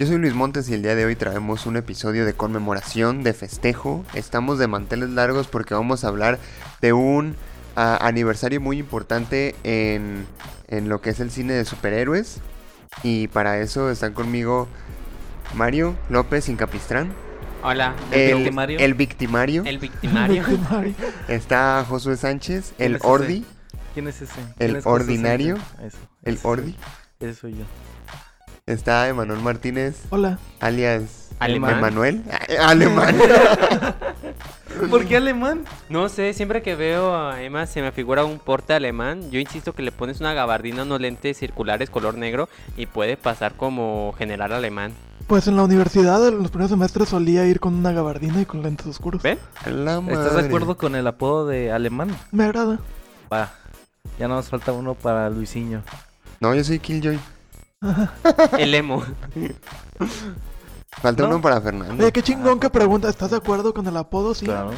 Yo soy Luis Montes y el día de hoy traemos un episodio de conmemoración, de festejo. Estamos de manteles largos porque vamos a hablar de un ah, aniversario muy importante en, en lo que es el cine de superhéroes. Y para eso están conmigo Mario López Incapistrán. Hola, El, victimario. el victimario. el victimario. Está Josué Sánchez, ¿Quién el es ese? Ordi, ¿Quién es ese? El ¿Quién es José ordinario. El ese soy- Ordi. Ese soy yo. Está Emanuel Martínez, Hola. alias Alemán. Emanuel. Alemán. ¿Por qué alemán? No sé, siempre que veo a Emma se me figura un porte alemán. Yo insisto que le pones una gabardina, unos lentes circulares color negro y puede pasar como general alemán. Pues en la universidad en los primeros semestres solía ir con una gabardina y con lentes oscuros. ¿Ven? La ¿Estás de acuerdo con el apodo de alemán? Me agrada. Va. Ya nos falta uno para Luisinho. No, yo soy Killjoy. El emo. Falta No. uno para Fernando. Oye, qué chingón que pregunta. ¿Estás de acuerdo con el apodo? Sí. Claro.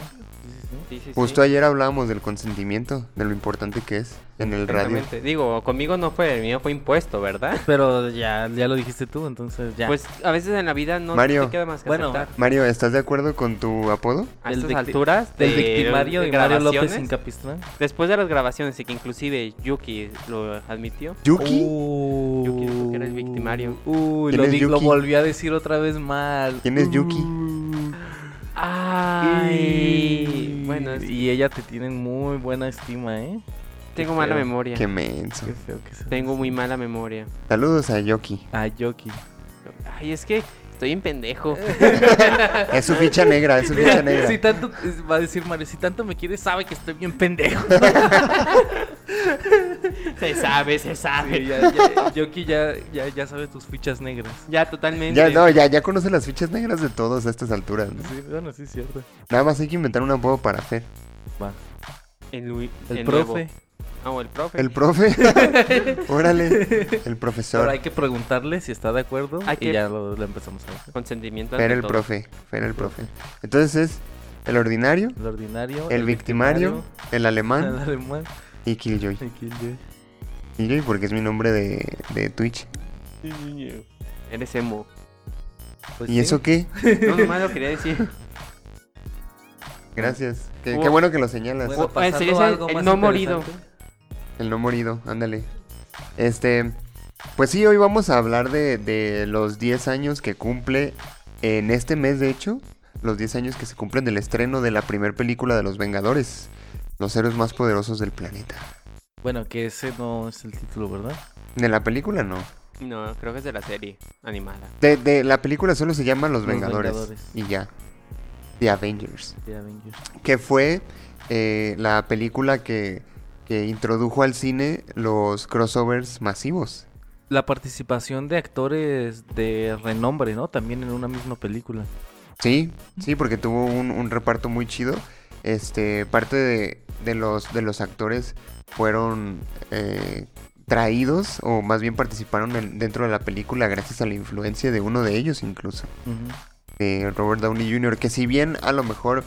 Sí, sí, sí. Justo ayer hablábamos del consentimiento, de lo importante que es en el radio. Digo, conmigo no fue, el mío fue impuesto, ¿verdad? Pero ya, ya lo dijiste tú, entonces ya. Pues a veces en la vida no Mario. te queda más que Bueno, aceptar. Mario, ¿estás de acuerdo con tu apodo? A estas alturas del de- victimario de y Mario López Incapistrán. Después de las grabaciones y que inclusive Yuki lo admitió. ¿Yuki? Uh, Yuki dijo que era el victimario. Uy, ¿Quién lo, lo volví a decir otra vez mal. ¿Quién es Yuki? Uh. Ay, bueno, es- Y ella te tiene muy buena estima, ¿eh? tengo qué mala feo. memoria. Qué menso. Qué feo que sea. Tengo muy mala memoria. Saludos a Yoki. Ah, Yoki. Ay, es que estoy en pendejo. Es su ficha negra, es su ficha negra. Si tanto, va a decir Mario, si tanto me quieres, sabe que estoy bien pendejo. se sabe, se Sí, sabe. ya, ya, Yoki ya, ya, ya sabe tus fichas negras. Ya, totalmente. Ya, no, ya, ya conoce las fichas negras de todos a estas alturas. ¿no? Sí, bueno, sí es cierto. Nada más hay que inventar un apodo para Fer. Va. El, El, el profe. Ah, el profe. El profe. Órale. El Pero profesor. hay que preguntarle si está de acuerdo Hay y que- ya lo, lo empezamos a hacer. Consentimiento. Fer el todo. profe. Fer el profe. Entonces es el ordinario, El ordinario, el victimario, el el alemán alemán y Killjoy. y Killjoy. Killjoy porque es mi nombre de, de Twitch. Eres emo. Pues ¿Y sí. eso qué? No, nomás lo quería decir. Gracias. Qué, qué bueno que lo señalas. Bueno, es el- algo el más no morido. interesante. El no morido, ándale. Este, pues sí, hoy vamos a hablar de, de los 10 años que cumple en este mes, de hecho, los 10 años que se cumplen del estreno de la primera película de Los Vengadores, los héroes más poderosos del planeta. Bueno, que ese no es el título, ¿verdad? De la película no. No, creo que es de la serie animada. De, de la película solo se llama Los, Los Vengadores, Vengadores. y ya. The Avengers. De Avengers. Que fue eh, la película que, que introdujo al cine los crossovers masivos. La participación de actores de renombre, ¿no? También en una misma película. Sí, sí, porque tuvo un, un reparto muy chido. Este, parte de, de los, de los actores fueron eh, traídos, o más bien participaron en- dentro de la película gracias a la influencia de uno de ellos incluso, de Robert Downey Jr., que si bien a lo mejor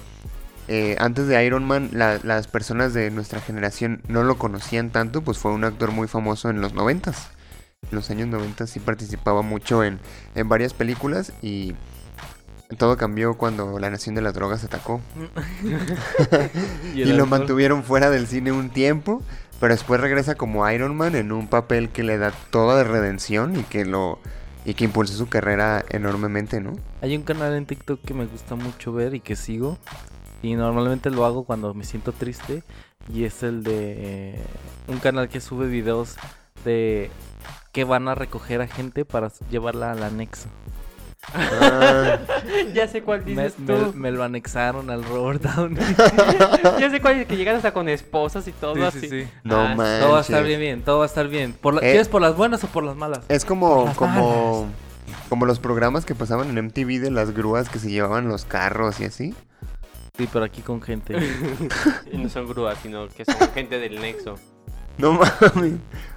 eh, antes de Iron Man la- las personas de nuestra generación no lo conocían tanto, pues fue un actor muy famoso en los noventas. En los años 90 sí participaba mucho en, en varias películas y todo cambió cuando la Nación de las Drogas atacó. Y, lo mantuvieron fuera del cine un tiempo, pero después regresa como Iron Man en un papel que le da toda de redención y que lo y que impulsó su carrera enormemente, ¿no? Hay un canal en TikTok que me gusta mucho ver y que sigo. Y normalmente lo hago cuando me siento triste. Y es el de eh, un canal que sube videos de que van a recoger a gente para llevarla al anexo. Ah, ya sé cuál dices me- tú. me lo anexaron al Robert Downey. ya sé cuál es que llegan hasta con esposas y todo Sí, así. sí, sí. no Ah, manches. Todo va a estar bien, bien, todo va a estar bien. Por la- Eh. ¿Quieres por las buenas o por las malas? Es como como como los programas que pasaban en MTV de las grúas que se llevaban los carros y así. Sí, pero aquí con gente. Y no son grúas, sino que son gente del nexo. No mames.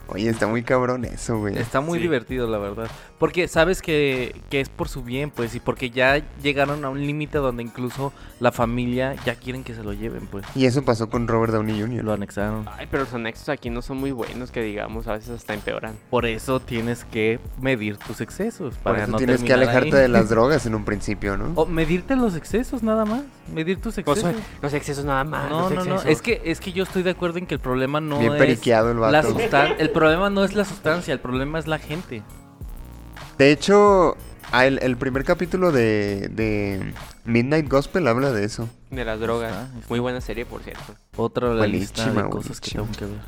Oye, está muy cabrón eso, güey. Está muy Sí. divertido, la verdad. Porque sabes que, que es por su bien, pues, y porque ya llegaron a un límite donde incluso la familia ya quieren que se lo lleven, pues. Y eso pasó con Robert Downey Jr. lo anexaron. Ay, pero los anexos aquí no son muy buenos, que digamos, a veces hasta empeoran. Por eso tienes que medir tus excesos. Por Para eso no tienes que alejarte ahí. de las drogas en un principio, ¿no? O medirte los excesos, nada más. Medir tus Pues, excesos. los excesos nada más. No, los no, no. Es que, es que yo estoy de acuerdo en que el problema no Bien es periqueado el la vato. sustan- El problema no es la sustancia, el problema es la gente. De hecho, ah, el, el primer capítulo de, de Midnight Gospel habla de eso. De las drogas. Está, está. Muy buena serie, por cierto. Otra de la lista de Buenísima, cosas que tengo que ver.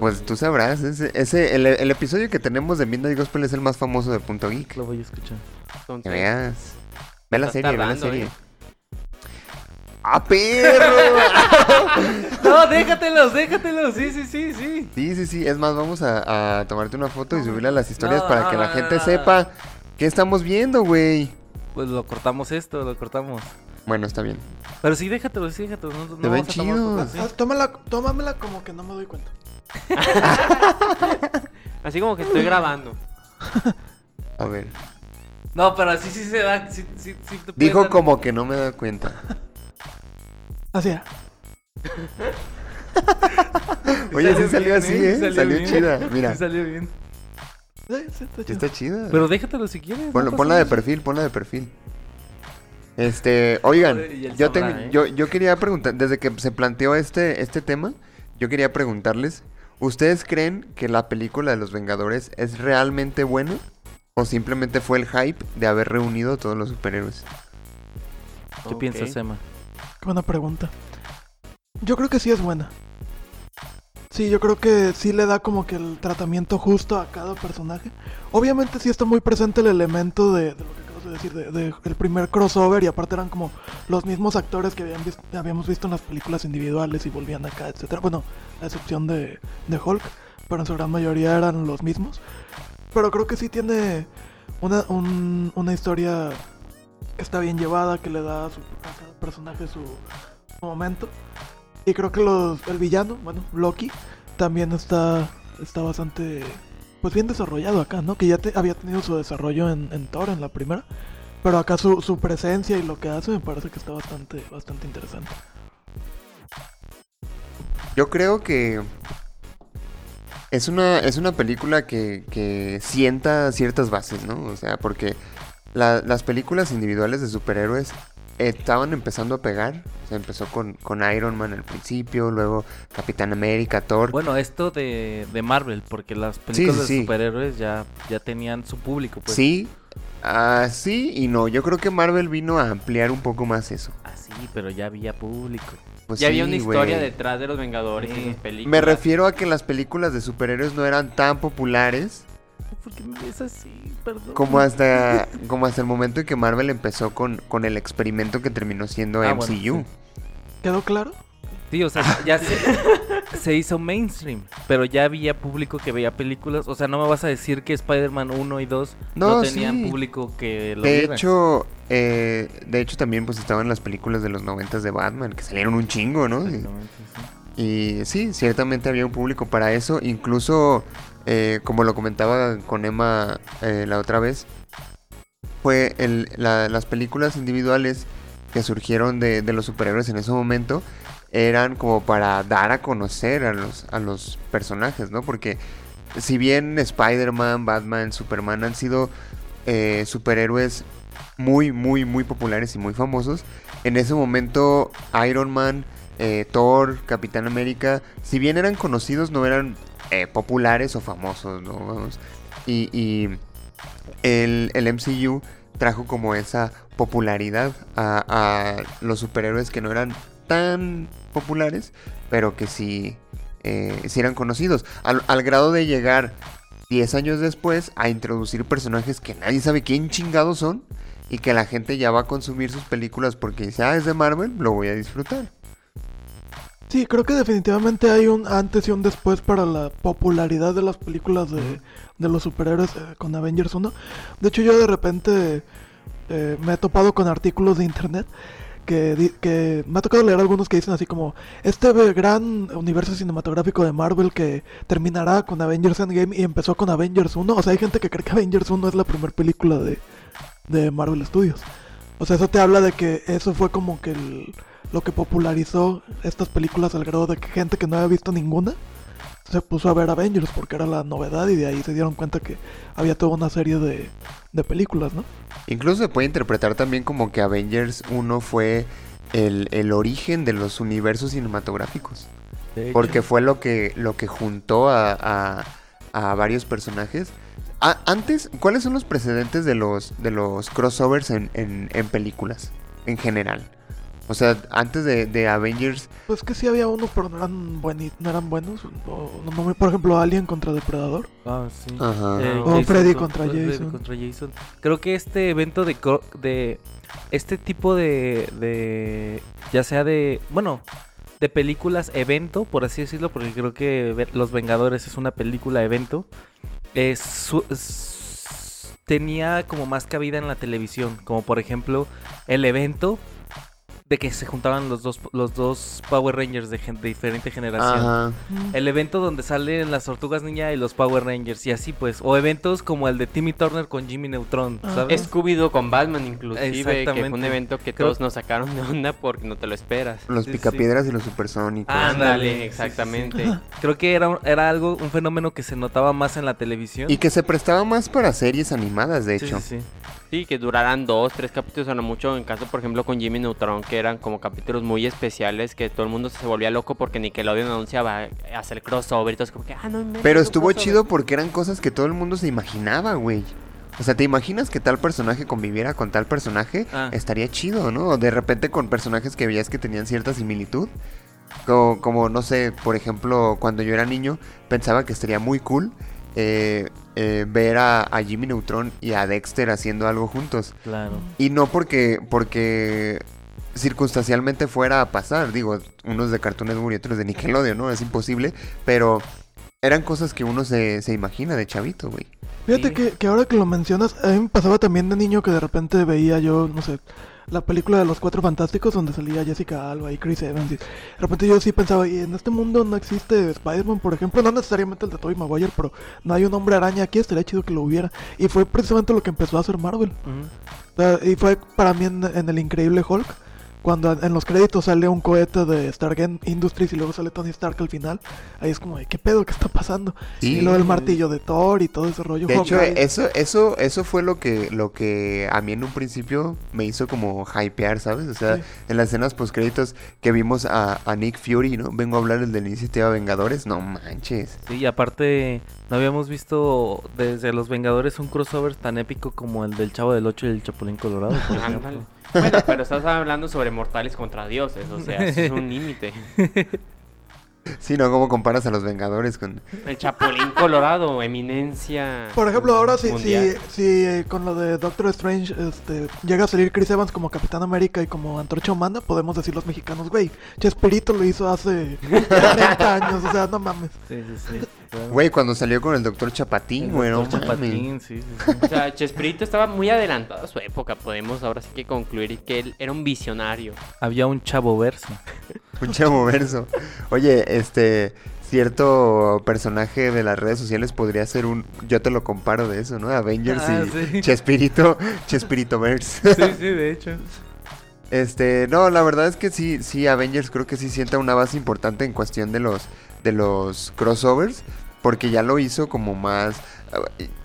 Pues tú sabrás, ese, ese el, el episodio que tenemos de Midnight Gospel es el más famoso de Punto Geek. Lo voy a escuchar. Entonces, veas. Ve la serie, ve la serie. ¿eh? ¡Ah, perro! No, déjatelos, déjatelos. Sí, sí, sí, sí. sí, sí, sí. Es más, vamos a, a tomarte una foto y subirla a las historias No, para no, que la no, gente no, no. sepa qué estamos viendo, güey. Pues lo cortamos esto, lo cortamos. Bueno, está bien. Pero sí, déjatelos, sí, déjatelos. No, no ven chidos. sí. Ah, tómala, tómamela como que no me doy cuenta. Así como que estoy grabando. A ver. No, pero así sí se da. Sí, sí, sí te puedes Dijo como que no me da cuenta. Así era. Oye, sí salió bien, así, ¿eh? Salió, bien. chida. Mira, Sí salió bien. Sí, está chida. Pero déjatelo si quieres. no Ponla, de perfil, ponla de perfil. Este, oigan, yo, sabrá, tengo- ¿eh? yo, yo quería preguntar, desde que se planteó este, este tema, yo quería preguntarles, ¿ustedes creen que la película de los Vengadores es realmente buena? ¿O simplemente fue el hype de haber reunido a todos los superhéroes? ¿Qué Ok. piensas, Emma? Qué buena pregunta. Yo creo que sí es buena. Sí, yo creo que sí le da como que el tratamiento justo a cada personaje. Obviamente sí está muy presente el elemento de, lo que acabas de decir, de, primer crossover y aparte eran como los mismos actores que habíamos visto en las películas individuales y volvían acá, etcétera. Bueno, a excepción de, Hulk, pero en su gran mayoría eran los mismos. Pero creo que sí tiene una, un- una historia que está bien llevada, que le da su, a personaje su, momento. Y creo que los, el villano, bueno, Loki, también está, está bastante pues bien desarrollado acá, ¿no? Que ya había tenido su desarrollo en, Thor, en la primera. Pero acá su, su presencia y lo que hace me parece que está bastante, bastante interesante. Yo creo que es una, es una película que, que sienta ciertas bases, ¿no? O sea, porque la- las películas individuales de superhéroes estaban empezando a pegar. O sea, empezó con, con Iron Man al principio, luego Capitán América, Thor. Bueno, esto de, de Marvel, porque las películas sí, de superhéroes ya, ya tenían su público, pues. sí, ah, sí y no. Yo creo que Marvel vino a ampliar un poco más eso. Ah, sí, pero ya había público. Pues ya había una historia detrás de los Vengadores y Sí. sus películas. Me refiero a que las películas de superhéroes no eran tan populares ¿Por qué me ves así? Perdón. como hasta, como hasta el momento en que Marvel empezó con, con el experimento que terminó siendo Ah, MCU. bueno, ¿Quedó claro? Sí, o sea, ya se, se hizo mainstream, pero ya había público que veía películas. O sea, no me vas a decir que Spider-Man 1 y 2 no, No, tenían sí. público que lo De viera. hecho, eh, de hecho también pues estaban las películas de los noventas de Batman, que salieron un chingo, ¿no? Exactamente, sí. Y sí, ciertamente había un público para eso. Incluso, eh, como lo comentaba con Emma eh, la otra vez, fue el- la- las películas individuales que surgieron de, de los superhéroes en ese momento eran como para dar a conocer a los, a los personajes, ¿no? Porque si bien Spider-Man, Batman, Superman han sido eh, superhéroes muy, muy, muy populares y muy famosos, en ese momento Iron Man, eh, Thor, Capitán América, si bien eran conocidos, no eran eh, populares o famosos, ¿no? Y, el, MCU trajo como esa popularidad a, los superhéroes que no eran tan populares, pero que sí, eh, eran conocidos. Al, al grado de llegar 10 años después a introducir personajes que nadie sabe quién chingados son y que la gente ya va a consumir sus películas porque dice, ah, es de Marvel, lo voy a disfrutar. Sí, creo que definitivamente hay un antes y un después para la popularidad de las películas de, de los superhéroes eh, con Avengers 1. De hecho, yo de repente eh, me he topado con artículos de internet que, que me ha tocado leer algunos que dicen así como, este gran universo cinematográfico de Marvel que terminará con Avengers Endgame y empezó con Avengers 1. O sea, hay gente que cree que Avengers 1 es la primera película de, de Marvel Studios. O sea, eso te habla de que eso fue como que el- lo que popularizó estas películas al grado de que gente que no había visto ninguna se puso a ver Avengers porque era la novedad y de ahí se dieron cuenta que había toda una serie de, de películas, ¿no? Incluso se puede interpretar también como que Avengers 1 fue el, el origen de los universos cinematográficos. Porque fue lo que, lo que juntó a, a- a varios personajes. A- antes, ¿cuáles son los precedentes de los, de los crossovers en, en- en películas? En general. O sea, antes de, de Avengers, Pues que sí había unos, pero no eran, bueni- no eran buenos. O- no me- por ejemplo, Alien contra Depredador. Ah, sí. Ajá. Eh, O Jason Freddy con- contra Freddy Jason. contra Jason. Creo que este evento de, cro- de este tipo de, de ya sea de bueno de películas evento por así decirlo porque creo que Los Vengadores es una película evento es su- es- tenía como más cabida en la televisión como por ejemplo el evento de que se juntaban los dos los dos Power Rangers de, gen- de diferente generación Ajá. el evento donde salen las tortugas ninja y los Power Rangers y así pues. O eventos como el de Timmy Turner con Jimmy Neutron, Ah. ¿sabes? Scooby-Doo con Batman inclusive, que fue un evento que Creo- todos nos sacaron de onda porque no te lo esperas. Los Sí, sí. picapiedras y los supersónicos. Ándale, sí, sí, exactamente. sí. Creo que era, un- era algo, un fenómeno que se notaba más en la televisión. Y que se prestaba más para series animadas, de Sí, hecho. sí, sí. Que duraran dos, tres capítulos a lo mucho. En caso, por ejemplo, con Jimmy Neutron, que eran como capítulos muy especiales, que todo el mundo se volvía loco porque Nickelodeon anunciaba hacer crossover y todo es como que, ah, no inventes, Pero estuvo crossover". chido porque eran cosas que todo el mundo se imaginaba, güey. O sea, ¿te imaginas que tal personaje conviviera con tal personaje? Ah. Estaría chido, ¿no? De repente con personajes que veías que tenían cierta similitud. Como, como, no sé, por ejemplo, cuando yo era niño, pensaba que estaría muy cool eh, eh, ver a, a Jimmy Neutron y a Dexter haciendo algo juntos. Claro. Y no porque, porque circunstancialmente fuera a pasar. Digo, unos de Cartoon Network y otros de Nickelodeon, ¿no? Es imposible. Pero eran cosas que uno se, se imagina de chavito, güey. Fíjate Sí. que, que ahora que lo mencionas, a mí me pasaba también de niño que de repente veía yo, no sé, la película de los Cuatro Fantásticos donde salía Jessica Alba y Chris Evans. Y de repente yo sí pensaba, y en este mundo no existe Spider-Man, por ejemplo, no necesariamente el de Tobey Maguire, pero no hay un hombre araña aquí, estaría chido que lo hubiera. Y fue precisamente lo que empezó a hacer Marvel. Ujú. O sea, y fue para mí en, en el Increíble Hulk, cuando en los créditos sale un cohete de Stargate Industries y luego sale Tony Stark al final. Ahí es como, de, ¿qué pedo? ¿Qué está pasando? Sí. Y luego el martillo de Thor y todo ese rollo. De hecho, eso, eso, eso fue lo que, lo que a mí en un principio me hizo como hypear, ¿sabes? O sea, Sí. en las escenas post créditos que vimos a, a Nick Fury, ¿no? Vengo a hablar del de la iniciativa Vengadores. No manches. Sí, y aparte no habíamos visto desde Los Vengadores un crossover tan épico como el del Chavo del Ocho y el Chapulín Colorado, por ejemplo. Bueno, pero estás hablando sobre mortales contra dioses, o sea, eso es un límite. Sí, ¿no? ¿Cómo comparas a los Vengadores con...? El Chapulín Colorado, eminencia. Por ejemplo, ahora si, si, si eh, con lo de Doctor Strange este, llega a salir Chris Evans como Capitán América y como Antorcha Humana, podemos decir los mexicanos, güey, Chespirito lo hizo hace 30 años, o sea, no mames. Sí, sí, sí. Güey, cuando salió con el Doctor Chapatín, güey, no Doctor mames. Chapatín, sí, sí, sí. O sea, Chespirito estaba muy adelantado a su época. Podemos ahora sí que concluir que él era un visionario. Había un chavo verso. Un chavo verso. Oye, este... Cierto personaje de las redes sociales podría ser un... Yo te lo comparo de eso, ¿no? Avengers Ah, y sí. Chespirito... Chespirito Verse. Sí, sí, de hecho. Este, no, la verdad es que sí, sí, Avengers creo que sí sienta una base importante en cuestión de los, de los crossovers, porque ya lo hizo como más...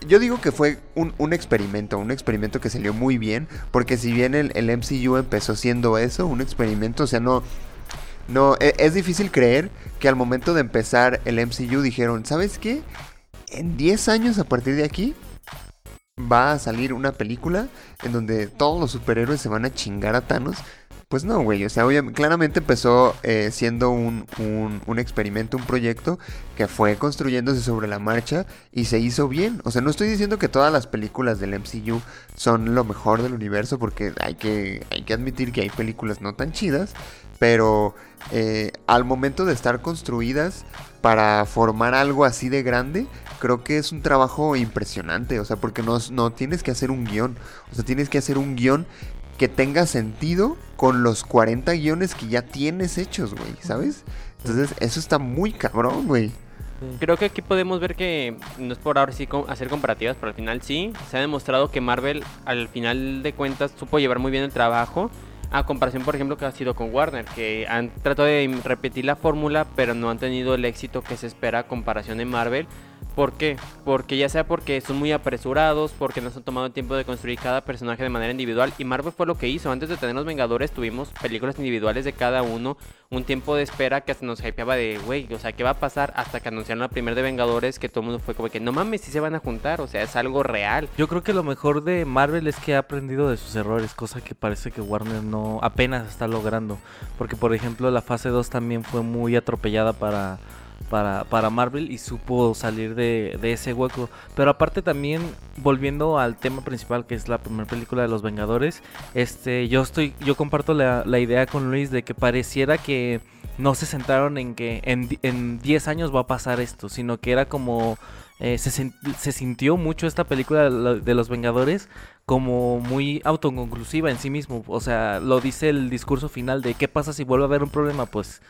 Yo digo que fue un, un experimento, un experimento que salió muy bien, porque si bien el, el MCU empezó siendo eso, un experimento, o sea, no... No, e- es difícil creer que al momento de empezar el MCU dijeron, ¿sabes qué? En 10 años a partir de aquí va a salir una película en donde todos los superhéroes se van a chingar a Thanos. Pues no, güey. O sea, claramente empezó eh, siendo un, un- un experimento, un proyecto que fue construyéndose sobre la marcha y se hizo bien. O sea, no estoy diciendo que todas las películas del MCU son lo mejor del universo porque hay que, hay que admitir que hay películas no tan chidas. Pero eh, al momento de estar construidas para formar algo así de grande, creo que es un trabajo impresionante. O sea, porque no, no tienes que hacer un guion. O sea, tienes que hacer un guion que tenga sentido con los 40 guiones que ya tienes hechos, güey, ¿sabes? Entonces, eso está muy cabrón, güey. Creo que aquí podemos ver que no es por ahora sí hacer comparativas, pero al final sí. Se ha demostrado que Marvel al final de cuentas supo llevar muy bien el trabajo. A comparación, por ejemplo, que ha sido con Warner, que han tratado de repetir la fórmula, pero no han tenido el éxito que se espera a comparación de Marvel. ¿Por qué? Porque ya sea porque son muy apresurados, porque no se han tomado el tiempo de construir cada personaje de manera individual. Y Marvel fue lo que hizo. Antes de tener los Vengadores, tuvimos películas individuales de cada uno. Un tiempo de espera que hasta nos hypeaba de, güey, o sea, ¿qué va a pasar? Hasta que anunciaron la primera de Vengadores, que todo el mundo fue como que, no mames, si se van a juntar. O sea, es algo real. Yo creo que lo mejor de Marvel es que ha aprendido de sus errores, cosa que parece que Warner no apenas está logrando. Porque por ejemplo la fase 2 también fue muy atropellada para, para, para Marvel y supo salir de, de ese hueco. Pero aparte también, volviendo al tema principal que es la primera película de los Vengadores, este, yo estoy, yo comparto la, la idea con Luis de que pareciera que no se centraron en que en, di- en 10 años va a pasar esto, sino que era como eh, se, se sintió mucho esta película de los Vengadores como muy autoconclusiva en sí mismo. O sea, lo dice el discurso final de qué pasa si vuelve a haber un problema, pues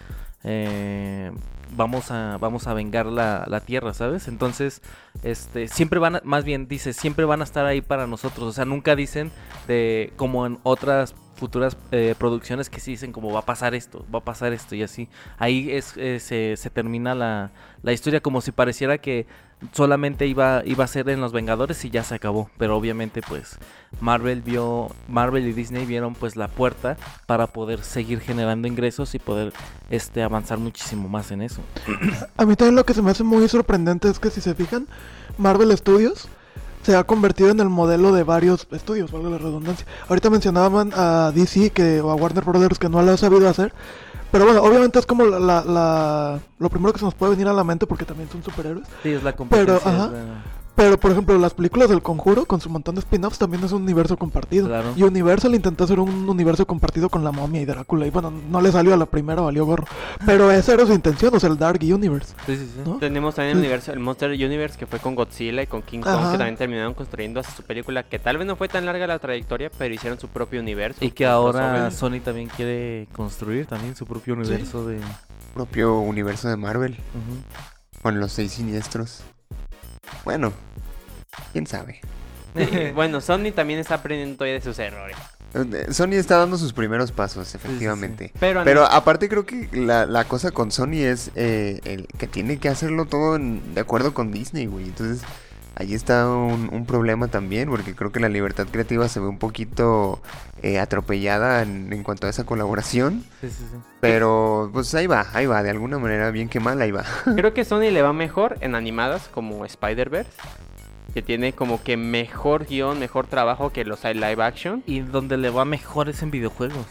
eh, vamos a vamos a vengar la, la tierra, ¿sabes? Entonces, este siempre van a, más bien dice, siempre van a estar ahí para nosotros. O sea, nunca dicen de como en otras futuras eh, producciones que sí dicen como va a pasar esto, va a pasar esto y así. Ahí es, eh, se, se termina la, la historia como si pareciera que solamente iba, iba a ser en Los Vengadores y ya se acabó. Pero obviamente pues Marvel vio, Marvel y Disney vieron pues la puerta para poder seguir generando ingresos y poder este avanzar muchísimo más en eso. A mí también lo que se me hace muy sorprendente es que si se fijan, Marvel Studios se ha convertido en el modelo de varios estudios, valga la redundancia. Ahorita mencionaban a DC que, o a Warner Brothers que no lo ha sabido hacer. Pero bueno, obviamente es como la, la- la- lo primero que se nos puede venir a la mente porque también son superhéroes. Sí, es la competencia. ajá. Pero por ejemplo, las películas del Conjuro con su montón de spin-offs también es un universo compartido. Claro. Y Universal intentó hacer un universo compartido con la momia y Drácula. Y bueno, no le salió a la primera, valió gorro. Pero esa era su intención, o sea, el Dark Universe. Sí, sí, sí. ¿no? Tenemos también el Sí. universo, el Monster Universe que fue con Godzilla y con King Kong, Ajá. que también terminaron construyendo hasta su película, que tal vez no fue tan larga la trayectoria, pero hicieron su propio universo. Y que ahora. Sony también quiere construir también su propio universo de... Propio universo de Marvel. Con los seis siniestros. Bueno, quién sabe. Bueno, Sony también está aprendiendo todavía de sus errores. Eh, Sony está dando sus primeros pasos, efectivamente. Pero, Pero aparte creo que la, la cosa con Sony es eh, el que tiene que hacerlo todo en- de acuerdo con Disney, güey. Entonces ahí está un, un problema también, porque creo que la libertad creativa se ve un poquito eh, atropellada en, en cuanto a esa colaboración. Sí, sí, sí. Pero pues ahí va, ahí va, de alguna manera bien que mal, ahí va. creo que Sony le va mejor en animadas como Spider-Verse, que tiene como que mejor guion, mejor trabajo que los live action. Y donde le va mejor es en videojuegos.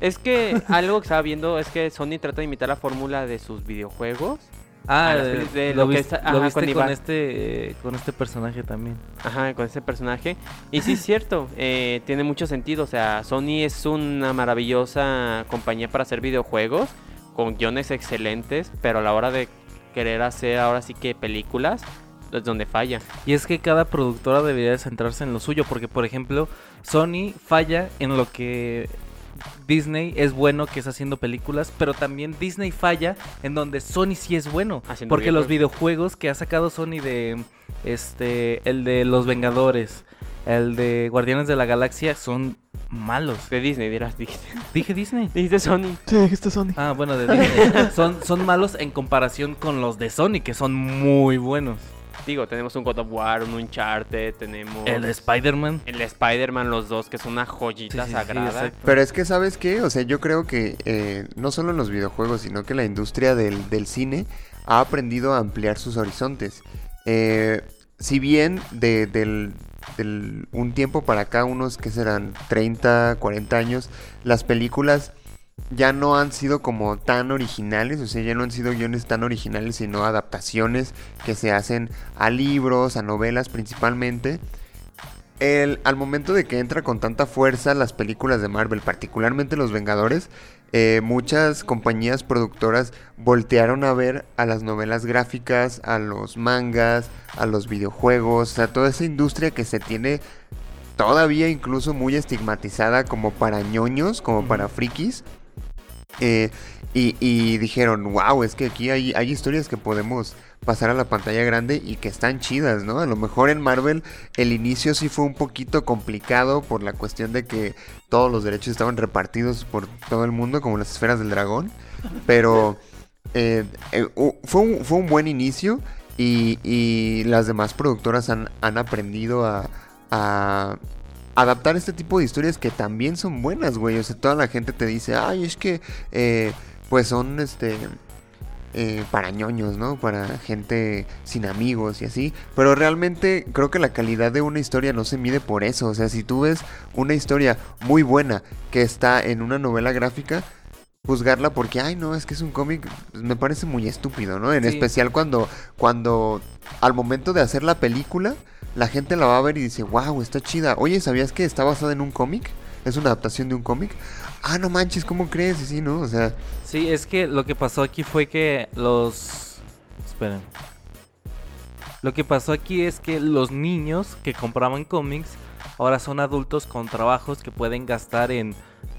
Es que algo que estaba viendo es que Sony trata de imitar la fórmula de sus videojuegos. Ah, las pelis de lo, lo que está- lo ajá, viste con este eh, con este personaje también. Ajá, con ese personaje. Y sí es cierto, eh, tiene mucho sentido. O sea, Sony es una maravillosa compañía para hacer videojuegos, con guiones excelentes, pero a la hora de querer hacer ahora sí que películas, es donde falla. Y es que cada productora debería de centrarse en lo suyo, porque por ejemplo, Sony falla en lo que Disney es bueno, que es haciendo películas, pero también Disney falla en donde Sony sí es bueno, Haciendo porque los videojuegos que ha sacado Sony de este el de Los Vengadores, el de Guardianes de la Galaxia son malos. De Disney, dirás, dijiste. Dije Disney. Dijiste Sony. Sí, dijiste Sony. Ah, bueno, de Disney. son, son malos en comparación con los de Sony, que son muy buenos. Digo, tenemos un God of War, un Uncharted, tenemos... El de Spider-Man. el Spider-Man, los dos, que es una Sí, joyita sí, sí, sagrada. Pero es que, ¿sabes qué? O sea, yo creo que eh, no solo en los videojuegos, sino que la industria del, del cine ha aprendido a ampliar sus horizontes. Eh, si bien de, del, del- un tiempo para acá, unos que serán 30, 40 años, las películas ya no han sido como tan originales, o sea, ya no han sido guiones tan originales, sino adaptaciones que se hacen a libros, a novelas principalmente. El, al momento de que entra con tanta fuerza las películas de Marvel, particularmente Los Vengadores, eh, muchas compañías productoras voltearon a ver a las novelas gráficas, a los mangas, a los videojuegos, a toda esa industria que se tiene todavía incluso muy estigmatizada como para ñoños, como para frikis. Eh, y, y dijeron, wow, es que aquí hay, hay historias que podemos pasar a la pantalla grande y que están chidas, ¿no? A lo mejor en Marvel el inicio sí fue un poquito complicado por la cuestión de que todos los derechos estaban repartidos por todo el mundo, como las esferas del dragón. Pero eh, eh, fue, un, fue un buen inicio y, y las demás productoras han, han aprendido a, a adaptar este tipo de historias que también son buenas, güey. O sea, toda la gente te dice, ay, es que, eh, pues son, este, eh, para ñoños, ¿no? Para gente sin amigos y así. Pero realmente creo que la calidad de una historia no se mide por eso. O sea, si tú ves una historia muy buena que está en una novela gráfica, juzgarla porque, ay, no, es que es un cómic, pues, me parece muy estúpido, ¿no? En Sí. especial cuando, cuando al momento de hacer la película, la gente la va a ver y dice, wow, está chida. Oye, ¿sabías que está basada en un cómic? ¿Es una adaptación de un cómic? Ah, no manches, ¿cómo crees? Y sí, ¿no? O sea, Sí, es que lo que pasó aquí fue que los... Esperen. Lo que pasó aquí es que los niños que compraban cómics ahora son adultos con trabajos que pueden gastar en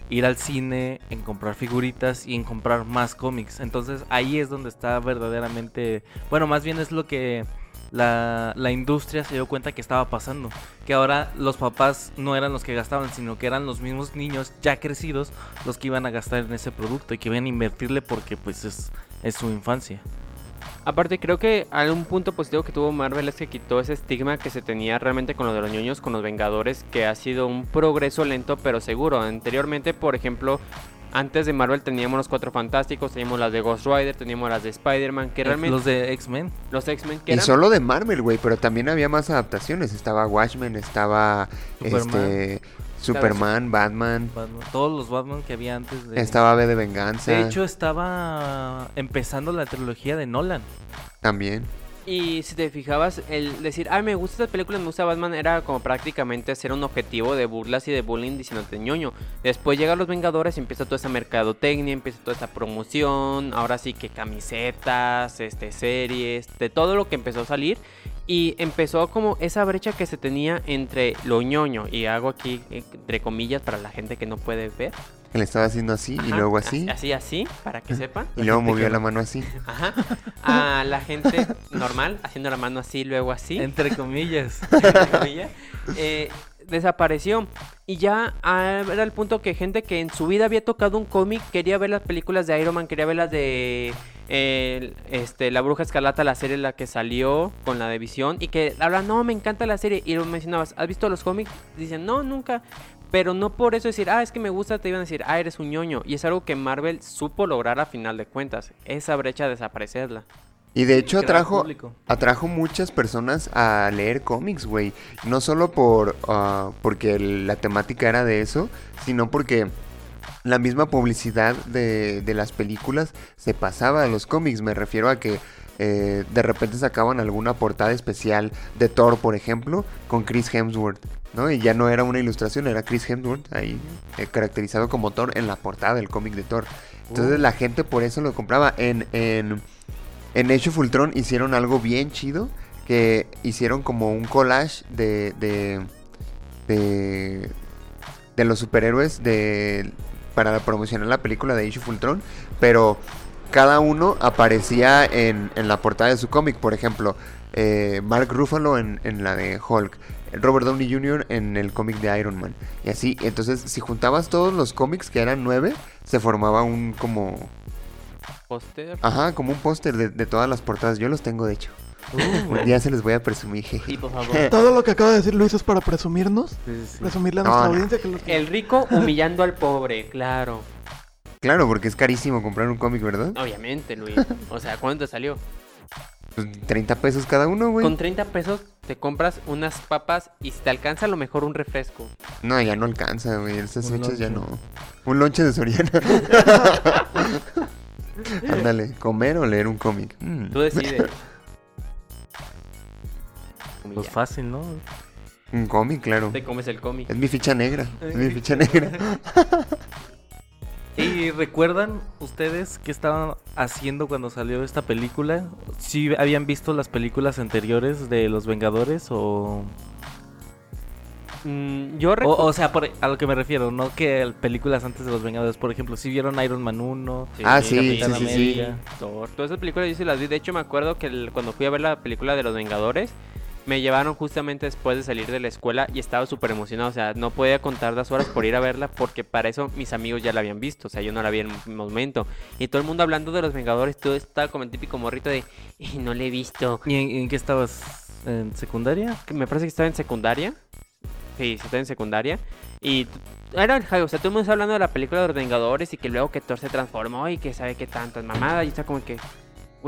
ir al cine, en comprar figuritas y en comprar más cómics. Entonces ahí es donde está verdaderamente... Bueno, más bien es lo que la, la industria se dio cuenta que estaba pasando. Que ahora los papás no eran los que gastaban, sino que eran los mismos niños ya crecidos los que iban a gastar en ese producto y que iban a invertirle porque pues es, es su infancia. Aparte, creo que algún punto positivo que tuvo Marvel es que quitó ese estigma que se tenía realmente con lo de los ñoños, con los Vengadores, que ha sido un progreso lento pero seguro. Anteriormente, por ejemplo, antes de Marvel teníamos los Cuatro Fantásticos, teníamos las de Ghost Rider, teníamos las de Spider-Man, que realmente Los de X-Men. los X-Men que y eran... solo de Marvel, güey, pero también había más adaptaciones. Estaba Watchmen, estaba Superman. este Superman, Batman, Batman, todos los Batman que había antes de... estaba B de Venganza De hecho, estaba empezando la trilogía de Nolan. también. Y si te fijabas, el decir, ay, me gusta esta película, me gusta Batman, era como prácticamente ser un objetivo de burlas y de bullying diciéndote ñoño. Después llegan los Vengadores y empieza toda esa mercadotecnia, empieza toda esa promoción, ahora sí que camisetas, este, series, de todo lo que empezó a salir. Y empezó como esa brecha que se tenía entre lo ñoño, y hago aquí entre comillas para la gente que no puede ver. Que le estaba haciendo así y luego así. Así, así, para que sepan. Y luego movió que la no- mano así. Ajá. A la gente normal, haciendo la mano así, luego así. Entre comillas. entre comillas, eh, desapareció. Y ya ah, era el punto que gente que en su vida había tocado un cómic quería ver las películas de Iron Man, quería ver las de eh, este, La Bruja Escarlata, la serie en la que salió con la de Visión. Y que hablan, no, me encanta la serie. Y lo mencionabas, ¿has visto los cómics? Dicen, no, nunca. Pero no por eso decir, ah, es que me gusta, te iban a decir, ah, eres un ñoño. Y es algo que Marvel supo lograr a final de cuentas. Esa brecha desaparecerla. Y de hecho atrajo, atrajo muchas personas a leer cómics, güey. No solo por ah, porque la temática era de eso, sino porque la misma publicidad de, de las películas se pasaba a los cómics. Me refiero a que eh, de repente sacaban alguna portada especial de Thor, por ejemplo, con Chris Hemsworth, ¿no? Y ya no era una ilustración, era Chris Hemsworth ahí eh, caracterizado como Thor en la portada del cómic de Thor. Entonces Uh. la gente por eso lo compraba. En, en, en Age of Ultron hicieron algo bien chido. Que hicieron como un collage de. de. de, de los superhéroes de. para promocionar la película de Age of Ultron. Pero cada uno aparecía en, en la portada de su cómic. Por ejemplo, eh, Mark Ruffalo en, en la de Hulk. Robert Downey Jr. en el cómic de Iron Man. Y así, entonces, si juntabas todos los cómics, que eran nueve, se formaba un como. Póster. Ajá, como un póster de, de todas las portadas. Yo los tengo, de hecho. Un día se les voy a presumir. jeje. Y por favor. Todo lo que acaba de decir Luis es para presumirnos, Sí, sí, presumirle a No, nuestra no. audiencia que los El rico humillando al pobre, claro. Claro, porque es carísimo comprar un cómic, ¿verdad? Obviamente, Luis. O sea, ¿cuánto te salió? Pues 30 pesos cada uno, güey. Con 30 pesos te compras unas papas y si te alcanza a lo mejor un refresco. No, ya no alcanza, güey. Estas Un fechas ya no. Un lonche de Soriana. Ándale, comer o leer un cómic. Mm. Tú decides. Pues fácil, ¿no? Un cómic, claro. Te comes el cómic. Es mi ficha negra. Es mi ficha negra. ¿Y recuerdan ustedes qué estaban haciendo cuando salió esta película? ¿Sí habían visto las películas anteriores de Los Vengadores o...? Mm, yo O, sea, por- a lo que me refiero, no que el- películas antes de los Vengadores. Por ejemplo, si vieron Iron Man 1. Ah, sí, Capitán sí, sí, sí. América. Thor, Todas esas películas yo sí las vi. De hecho, me acuerdo que el- cuando fui a ver la película de los Vengadores, me llevaron justamente después de salir de la escuela y estaba súper emocionado. O sea, no podía contar las horas por ir a verla porque para eso mis amigos ya la habían visto. O sea, yo no la vi en un momento. Y todo el mundo hablando de los Vengadores, todo estaba como el típico morrito de, "Eh, no le he visto. ¿Y en, en qué estabas? ¿En secundaria? me parece que estaba en secundaria. Sí, estaba en secundaria. Y era el hype, o sea, todo el mundo está hablando de la película de los Vengadores y que luego que Thor se transformó y que sabe que tantas mamadas. Y está como que,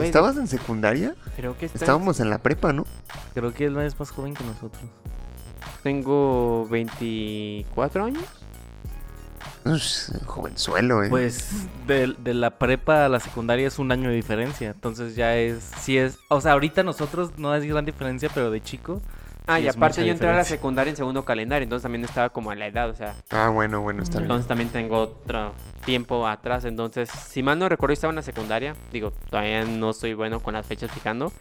¿Estabas en secundaria? creo que está Estábamos en la prepa, ¿no? Creo que él no es más joven que nosotros. Tengo 24 años. Ush, jovenzuelo, eh. Pues de, de la prepa a la secundaria es un año de diferencia. Entonces ya es. Sí es. O sea, ahorita nosotros no es gran diferencia, pero de chico. Ah, y aparte yo entré a la secundaria en segundo calendario, entonces también estaba como a la edad, o sea, Ah, bueno, bueno, está bien. entonces también tengo otro tiempo atrás, entonces, si mal no recuerdo, yo estaba en la secundaria, digo, todavía no soy bueno con las fechas fijando,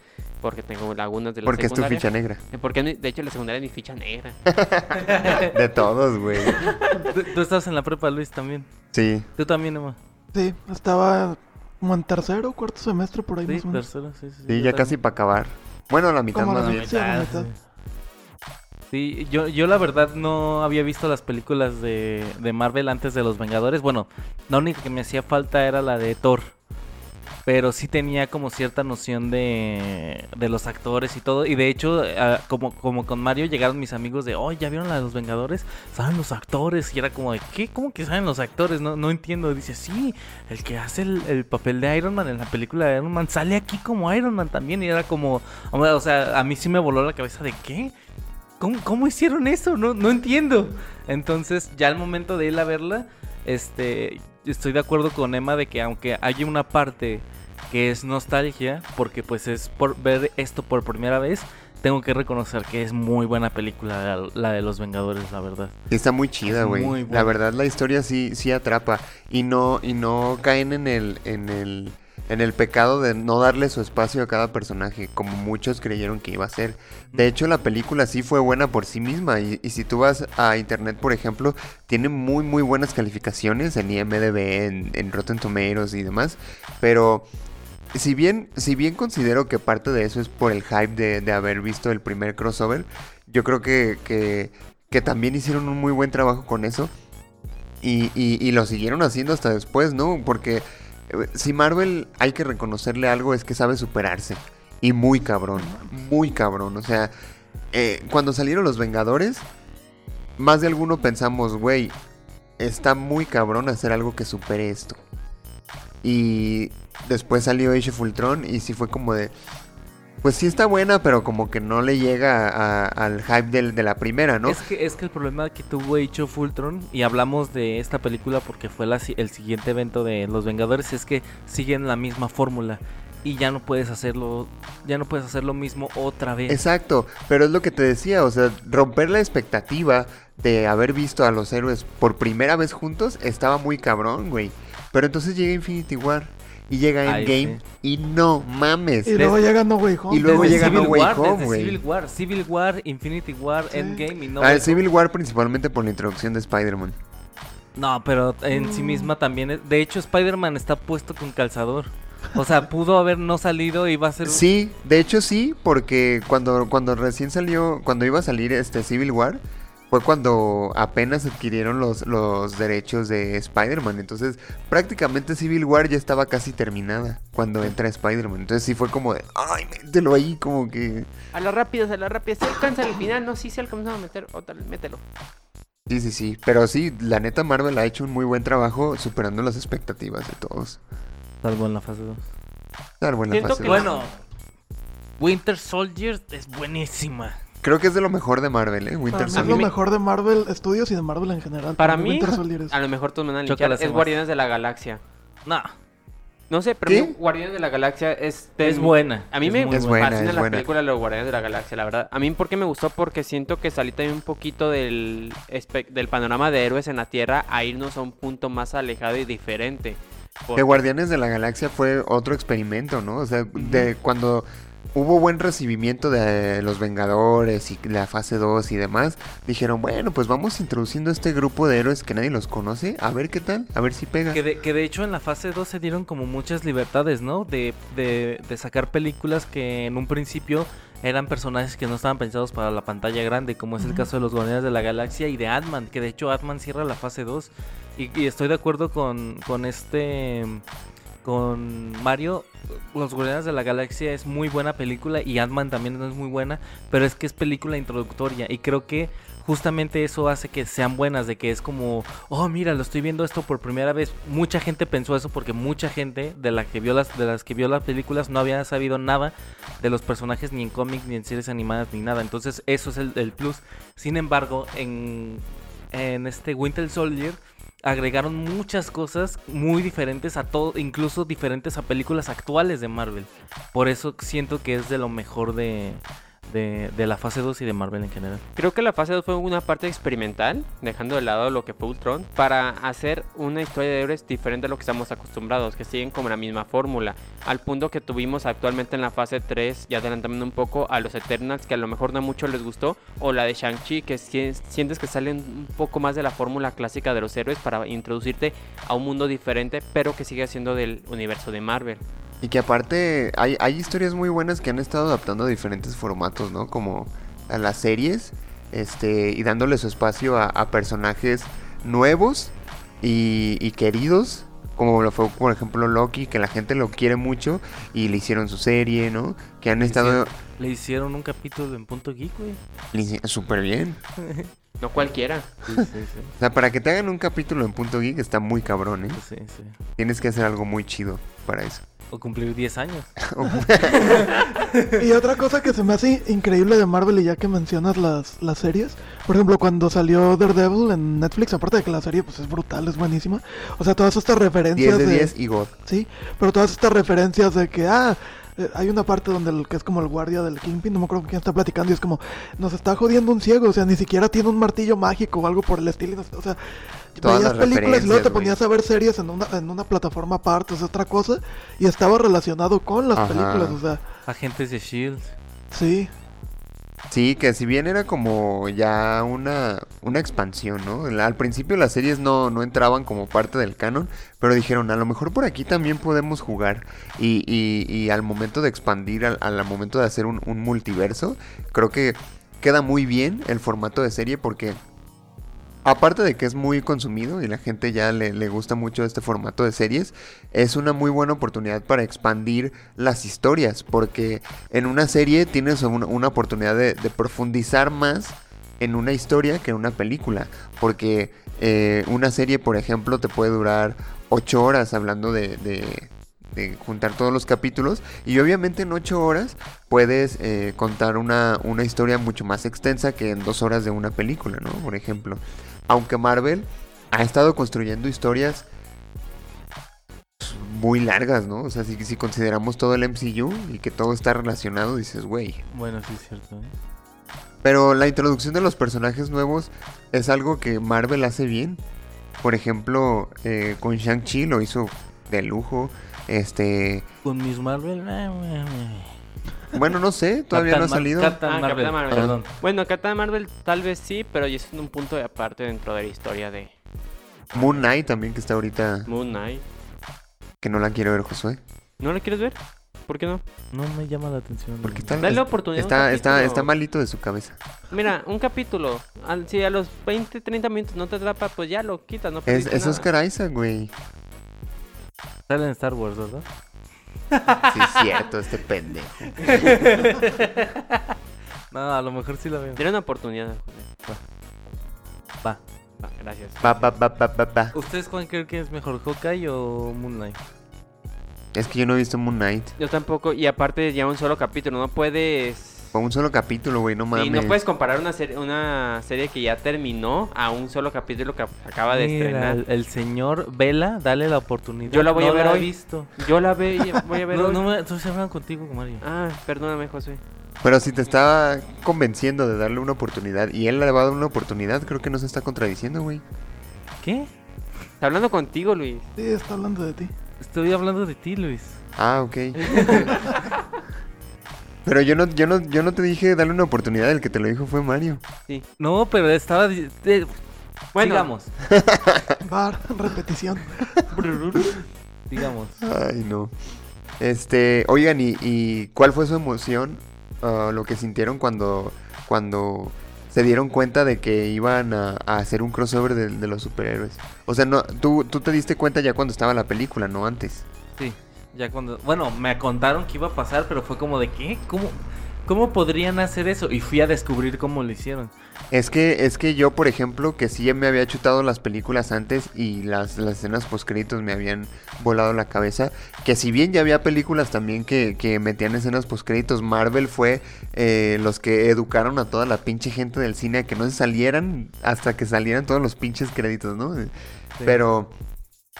porque tengo lagunas de la Porque es tu secundaria. ficha negra. Eh, Porque de hecho la secundaria es mi ficha negra. De todos, güey. Tú, tú estás en la prepa, Luis, también. Sí. Tú también, Emma. Sí, estaba como en tercero o cuarto semestre por ahí Sí, más o menos. tercero, sí, sí. Sí, ya también. casi para acabar. Bueno, la mitad más la bien. mitad. Sí, la mitad. Sí, yo, yo la verdad no había visto las películas de, de Marvel antes de Los Vengadores. Bueno, la única que me hacía falta era la de Thor. Pero sí tenía como cierta noción de, de los actores y todo. Y de hecho, ah, como, como con Mario llegaron mis amigos de, oh, ¿ya vieron la de los Vengadores? Saben los actores. Y era como de, ¿qué? ¿Cómo que saben los actores? No, no entiendo. Dice, sí, el que hace el, el papel de Iron Man en la película de Iron Man sale aquí como Iron Man también. Y era como, o sea, a mí sí me voló la cabeza de, ¿qué? ¿Cómo, cómo hicieron eso? No, no entiendo. Entonces, ya al momento de ir a verla, este, estoy de acuerdo con Emma de que aunque haya una parte que es nostalgia, porque pues es por ver esto por primera vez, tengo que reconocer que es muy buena película la, de los Vengadores, la verdad. Está muy chida, güey. La verdad, la historia sí, sí atrapa. Y no, y no caen en el, en el, en el pecado de no darle su espacio a cada personaje, como muchos creyeron que iba a ser. De hecho, la película sí fue buena por sí misma. Y, si tú vas a internet, por ejemplo, tiene muy, muy buenas calificaciones en IMDB, en, en Rotten Tomatoes y demás. Pero si bien, si bien considero que parte de eso es por el hype de, de haber visto el primer crossover, yo creo que, que, también hicieron un muy buen trabajo con eso. Y, y- lo siguieron haciendo hasta después, ¿no? Porque si Marvel hay que reconocerle algo es que sabe superarse. Y muy cabrón, muy cabrón. O sea, eh, cuando salieron los Vengadores, más de alguno pensamos, güey, está muy cabrón hacer algo que supere esto. Y después salió Age of y sí fue como de... Pues sí está buena, pero como que no le llega a- al hype del- de la primera, ¿no? Es, que, es que el problema que tuvo hecho Fultron, y hablamos de esta película porque fue la el siguiente evento de Los Vengadores, es que siguen la misma fórmula. Y ya no puedes hacerlo, ya no puedes hacer lo mismo otra vez. Exacto, pero es lo que te decía, o sea, romper la expectativa de haber visto a los héroes por primera vez juntos estaba muy cabrón, güey. Pero entonces llega Infinity War y llega Ay, Endgame y no mames. Y luego llega No Way Home. Y luego Desde llega Civil No Way War, Home, güey. Civil War, Civil War, Infinity War, Sí. Endgame y no Ah, Way Home. Civil War principalmente por la introducción de Spider-Man. No, pero en sí Mm. misma también. es- De hecho, Spider-Man está puesto con calzador. O sea, pudo haber no salido y va a ser. un- Sí, de hecho sí, porque cuando, cuando recién salió, cuando iba a salir este Civil War, fue cuando apenas adquirieron los, los derechos de Spider-Man. Entonces, prácticamente Civil War ya estaba casi terminada cuando entra Spider-Man. Entonces sí fue como de, ay, mételo ahí, como que... A las rápidas, a las rápidas. Se alcanza al final, no, sí se alcanza a meter, otra, mételo. Sí, sí, sí. Pero sí, la neta Marvel ha hecho un muy buen trabajo superando las expectativas de todos. Salvo en la fase 2. Salvo en la Siento fase que- dos. Bueno, Winter Soldier es buenísima. Creo que es de lo mejor de Marvel, ¿eh? Winter mí es Soldier. lo mejor de Marvel Studios y de Marvel en general. Para mí Winter Soldier es- a lo mejor todos me van a linchar, es. Guardianes de la Galaxia. No, No sé, pero Guardianes de la Galaxia es... de- es buena. A mí es me buena, fascinan es las buena. películas de los Guardianes de la Galaxia, la verdad. A mí, ¿por qué me gustó? Porque siento que salí también un poquito del, del panorama de héroes en la Tierra a irnos a un punto más alejado y diferente. Que Porque- Guardianes de la Galaxia fue otro experimento, ¿no? O sea, de cuando hubo buen recibimiento de los Vengadores y la fase 2 y demás, dijeron, bueno, pues vamos introduciendo este grupo de héroes que nadie los conoce, a ver qué tal, a ver si pega. Que de, que de hecho en la fase 2 se dieron como muchas libertades, ¿no? De, de, de sacar películas que en un principio eran personajes que no estaban pensados para la pantalla grande, como es el caso de los Guardianes de la Galaxia y de Ant-Man, que de hecho Ant-Man cierra la fase 2. Y, y estoy de acuerdo con, con este. Con Mario, Los Guardianes de la Galaxia es muy buena película y Ant-Man también es muy buena, pero es que es película introductoria y creo que justamente eso hace que sean buenas, de que es como, oh mira, lo estoy viendo esto por primera vez. Mucha gente pensó eso porque mucha gente de la que vio las, de las que vio las películas no había sabido nada de los personajes ni en cómics ni en series animadas ni nada. Entonces eso es el, el plus. Sin embargo, en, en este Winter Soldier agregaron muchas cosas muy diferentes a todo, incluso diferentes a películas actuales de Marvel. Por eso siento que es de lo mejor de, de, la fase 2 y de Marvel en general. Creo que la fase 2 fue una parte experimental, dejando de lado lo que fue Ultron, para hacer una historia de héroes diferente a lo que estamos acostumbrados, que siguen como la misma fórmula, al punto que tuvimos actualmente en la fase 3, y adelantando un poco a los Eternals, que a lo mejor no mucho les gustó, o la de Shang-Chi, que si- sientes que salen un poco más de la fórmula clásica de los héroes para introducirte a un mundo diferente, pero que sigue siendo del universo de Marvel. Y que aparte hay, hay historias muy buenas que han estado adaptando a diferentes formatos, ¿no? Como a las series, este, y dándole su espacio a, a personajes nuevos y, y queridos, como lo fue, por ejemplo, Loki, que la gente lo quiere mucho y le hicieron su serie, ¿no? Que han Le estado Le hicieron un capítulo en Punto Geek, güey. súper bien. No cualquiera. Sí, sí, sí. O sea, para que te hagan un capítulo en Punto Geek está muy cabrón, ¿eh? sí, sí. Tienes que hacer algo muy chido para eso. O cumplir 10 años. Y otra cosa que se me hace increíble de Marvel y ya que mencionas las, las series, por ejemplo, cuando salió Daredevil en Netflix, aparte de que la serie pues es brutal, es buenísima. O sea, todas estas 10 referencias de de, 10 y God. sí, pero todas estas referencias de que ah eh, hay una parte donde el que es como el guardia del Kingpin, no me acuerdo con quién está platicando y es como nos está jodiendo un ciego, o sea, ni siquiera tiene un martillo mágico o algo por el estilo, y nos- o sea, Todas veías las películas y luego te ponías a ver series en una en una plataforma aparte, es otra cosa y estaba relacionado con las Ajá. películas, o sea, Agentes de Shield. sí. Sí, que si bien era como ya una, una expansión, ¿no? Al principio las series no, no entraban como parte del canon, pero dijeron, a lo mejor por aquí también podemos jugar. Y, y- al momento de expandir, al, al momento de hacer un multiverso, creo que queda muy bien el formato de serie porque... Aparte de que es muy consumido y la gente ya le, gusta mucho este formato de series, es una muy buena oportunidad para expandir las historias, porque en una serie tienes una, oportunidad de, de profundizar más en una historia que en una película. Porque eh, una serie, por ejemplo, te puede durar 8 horas hablando de, de- de juntar todos los capítulos. Y obviamente en 8 horas puedes eh, contar una, una historia mucho más extensa que en 2 horas de una película, ¿no? Por ejemplo. Aunque Marvel ha estado construyendo historias muy largas, ¿no? O sea, si, si consideramos todo el MCU y que todo está relacionado, dices, güey. Bueno, sí es cierto. ¿eh? Pero la introducción de los personajes nuevos es algo que Marvel hace bien. Por ejemplo, eh, con Shang-Chi lo hizo de lujo. Este, Con Miss Marvel. Bueno, no sé, todavía no ha Mar- salido. Ah, Marvel. Capitán Marvel. Perdón. Bueno, Capitán Marvel tal vez sí, pero ya es un punto de aparte dentro de la historia de Moon Knight también que está ahorita, Moon Knight. que no la quiero ver, Josué. ¿No lo quieres ver? ¿Por qué no? No me llama la atención. Porque está, Dale es- oportunidad. está, está, está malito de su cabeza. Mira, un capítulo. al- si a los 20, 30 minutos no te atrapa, pues ya lo quitas, no Es, es. Oscar Isaac, güey. Sale en Star Wars, ¿verdad? Sí, es cierto, este pendejo. No, a lo mejor sí la veo. Dale una oportunidad. Va. Va, gracias. Pa, pa, pa, pa, pa, pa. ¿Ustedes cuál creen que es mejor, Hawkeye o Moonlight? Es que yo no he visto Moon Knight. Yo tampoco, y aparte ya un solo capítulo, no puedes... Fue un solo capítulo, güey, no mames. Sí, no puedes comparar una serie, una serie que ya terminó a un solo capítulo que acaba de Mira, estrenar. el, el señor Vela, dale la oportunidad. Yo la voy a No ver he hoy. visto. Yo la ve, voy a ver No, hoy. no me, estoy hablando contigo, Mario. Ah, perdóname, José. Pero si te estaba convenciendo de darle una oportunidad y él le va a dar una oportunidad, creo que no se está contradiciendo, güey. ¿Qué? Está hablando contigo, Luis. Sí, está hablando de ti. Estoy hablando de ti, Luis. Ah, ok. Pero yo no, yo no, yo no te dije darle una oportunidad, el que te lo dijo fue Mario. No, pero estaba... Bueno. Digamos. Bar, repetición. digamos. Ay, no. Este, oigan, ¿y, y cuál fue su emoción? ah, lo que sintieron cuando, cuando se dieron cuenta de que iban a, a hacer un crossover de, de los superhéroes. O sea, no, tú, tú te diste cuenta ya cuando estaba la película, no antes. Sí, ya cuando... Bueno, me contaron que iba a pasar, pero fue como de ¿qué? ¿Cómo, ¿Cómo podrían hacer eso? Y fui a descubrir cómo lo hicieron. Es que, es que yo, por ejemplo, que sí me había chutado las películas antes y las, las escenas postcréditos me habían volado la cabeza. Que si bien ya había películas también que, que metían escenas postcréditos, Marvel fue eh, los que educaron a toda la pinche gente del cine a que no se salieran hasta que salieran todos los pinches créditos, ¿no? Pero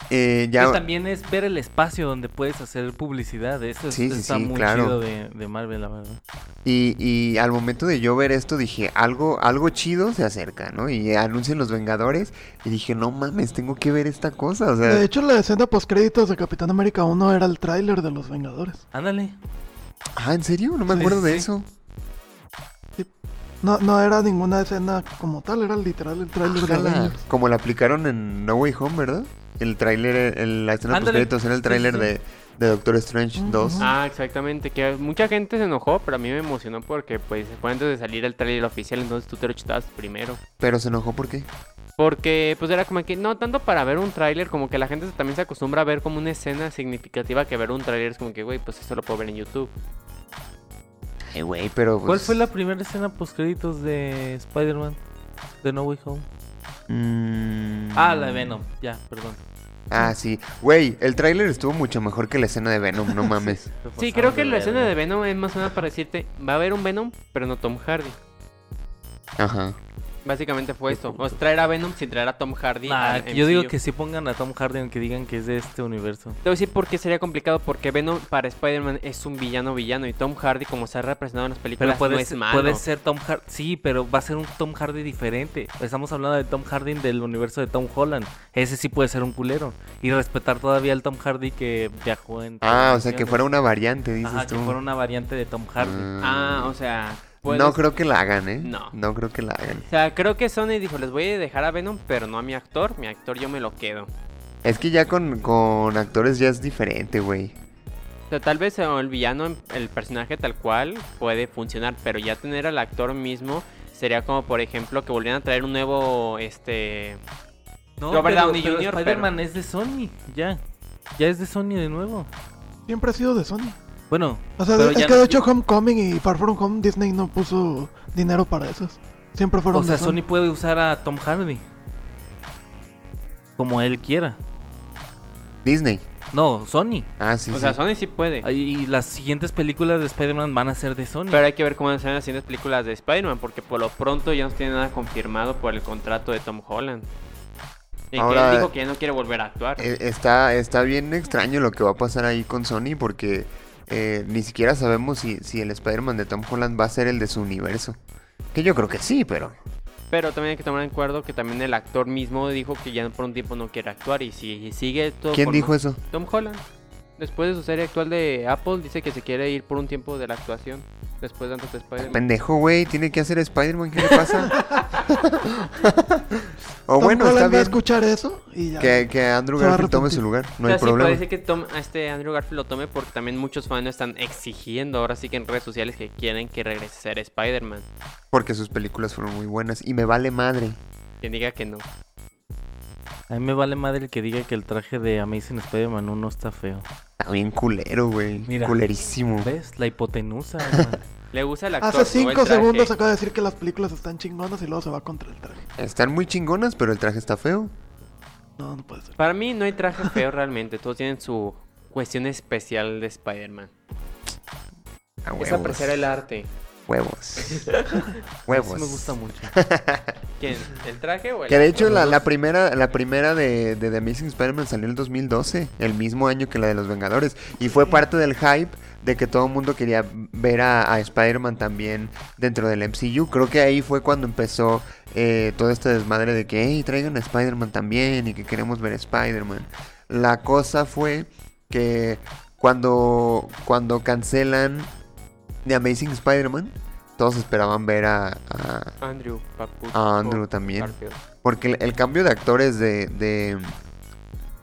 eh, ya... Que también es ver el espacio donde puedes hacer publicidad. Eso es- Sí, sí, está sí, muy claro. chido de, de Marvel, la verdad. Y, y al momento de yo ver esto dije, algo, algo chido se acerca, ¿no? Y anuncian los Vengadores y dije, no mames, tengo que ver esta cosa. O sea, De hecho, la escena postcréditos de Capitán América 1 era el tráiler de los Vengadores. Ándale. ah, ¿en serio? No me Sí, acuerdo de eso. No, no era ninguna escena como tal, era literal el tráiler de Avengers. como la aplicaron en No Way Home, ¿verdad? El tráiler, la escena Ándale. postcréditos era el tráiler sí, sí. de, de Doctor Strange Ujú. 2. Ah, exactamente, que mucha gente se enojó, pero a mí me emocionó porque pues fue antes de salir el trailer oficial, entonces tú te lo chutabas primero. Pero se enojó ¿por qué? Porque pues era como que no tanto para ver un tráiler, como que la gente también se acostumbra a ver como una escena significativa que ver un tráiler es como que, güey, pues eso lo puedo ver en YouTube. Eh, güey, pero... ¿Cuál pues, fue la primera escena post créditos de Spider-Man? De No Way Home. mm, Ah, la de Venom. Ya, perdón. Ah, sí. Güey, el tráiler estuvo mucho mejor que la escena de Venom, no mames. Sí, creo que la escena de Venom es más o menos para decirte, va a haber un Venom, pero no Tom Hardy. Ajá. Básicamente fue esto. O sea, traer a Venom sin traer a Tom Hardy. Nah, al yo digo que sí pongan a Tom Hardy que digan que es de este universo. Te voy a decir por qué sería complicado, porque Venom para Spider-Man es un villano villano y Tom Hardy, como se ha representado en las Pero películas, puede, no es ser, malo. puede ser Tom Hardy. Sí, pero va a ser un Tom Hardy diferente. Estamos hablando de Tom Hardy del universo de Tom Holland. Ese sí puede ser un culero. Y respetar todavía al Tom Hardy que viajó en. Ah, o sea, que fuera una variante, dices Ajá, tú. que fuera una variante de Tom Hardy. Ah, o sea... puedes- No creo que la hagan, ¿eh? No. No creo que la hagan. O sea, creo que Sony dijo, les voy a dejar a Venom, pero no a mi actor. Mi actor yo me lo quedo. Es que ya con, con actores ya es diferente, güey. O sea, tal vez el villano, el personaje tal cual, puede funcionar, pero ya tener al actor mismo sería como, por ejemplo, que volvieran a traer un nuevo, este... No, Robert pero, Downey pero Jr., Spider-Man es de Sony. Ya. Ya es de Sony de nuevo. Siempre ha sido de Sony. Bueno, O sea, Pero es ya que no- de hecho Homecoming y Far From Home Disney no puso dinero para esos. Siempre fueron o sea, Sony puede usar a Tom Hardy. Como él quiera. Disney. No, Sony. Ah, sí, o sí. sea, Sony sí puede. Y las siguientes películas de Spider-Man van a ser de Sony. Pero hay que ver cómo van a ser las siguientes películas de Spider-Man, porque por lo pronto ya no tiene nada confirmado por el contrato de Tom Holland. Y que Ahora- él dijo que ya no quiere volver a actuar. Eh, está, está bien extraño lo que va a pasar ahí con Sony porque eh, ni siquiera sabemos si, si el Spider-Man de Tom Holland va a ser el de su universo. Que yo creo que sí, pero... Pero también hay que tomar en cuenta que también el actor mismo dijo que ya por un tiempo no quiere actuar. Y si sigue todo. ¿Quién dijo eso? Tom Holland. Después de su serie actual de Apple, dice que se quiere ir por un tiempo de la actuación. Después de antes de Spider-Man. Pendejo, güey, tiene que hacer Spider-Man, ¿qué le pasa? o Tom bueno, Holland está va a escuchar eso y ya. que, que Andrew Se va a Garfield tome arrepentir. su lugar, no O sea, hay sí, problema. parece que Tom, a este Andrew Garfield lo tome porque también muchos fans están exigiendo ahora sí que en redes sociales que quieren que regrese a ser Spider-Man. Porque sus películas fueron muy buenas y me vale madre. Quien diga que no. A mí me vale madre el que diga que el traje de Amazing Spider-Man 1 está feo. Está bien culero, güey. Mira. Culerísimo. ¿Ves? La hipotenusa. man. Le gusta el actor. Hace cinco segundos acaba de decir que las películas están chingonas y luego se va contra el traje. Están muy chingonas, pero el traje está feo. No, no puede ser. Para mí no hay traje feo realmente. Todos tienen su cuestión especial de Spider-Man. Es apreciar el arte. Huevos. Eso huevos. me gusta mucho. ¿Quién? ¿El traje o el Que de hecho la primera, la primera de, de The Amazing Spider-Man salió en el 2012, el mismo año que la de los Vengadores. Y fue parte del hype de que todo el mundo quería ver a, a Spider-Man también dentro del MCU. Creo que ahí fue cuando empezó eh, todo este desmadre de que, hey, traigan a Spider-Man también y que queremos ver a Spider-Man. La cosa fue que cuando, cuando cancelan de Amazing Spider-Man, todos esperaban ver a, a- Andrew a también. Garfield. Porque el, el cambio de actores de, de,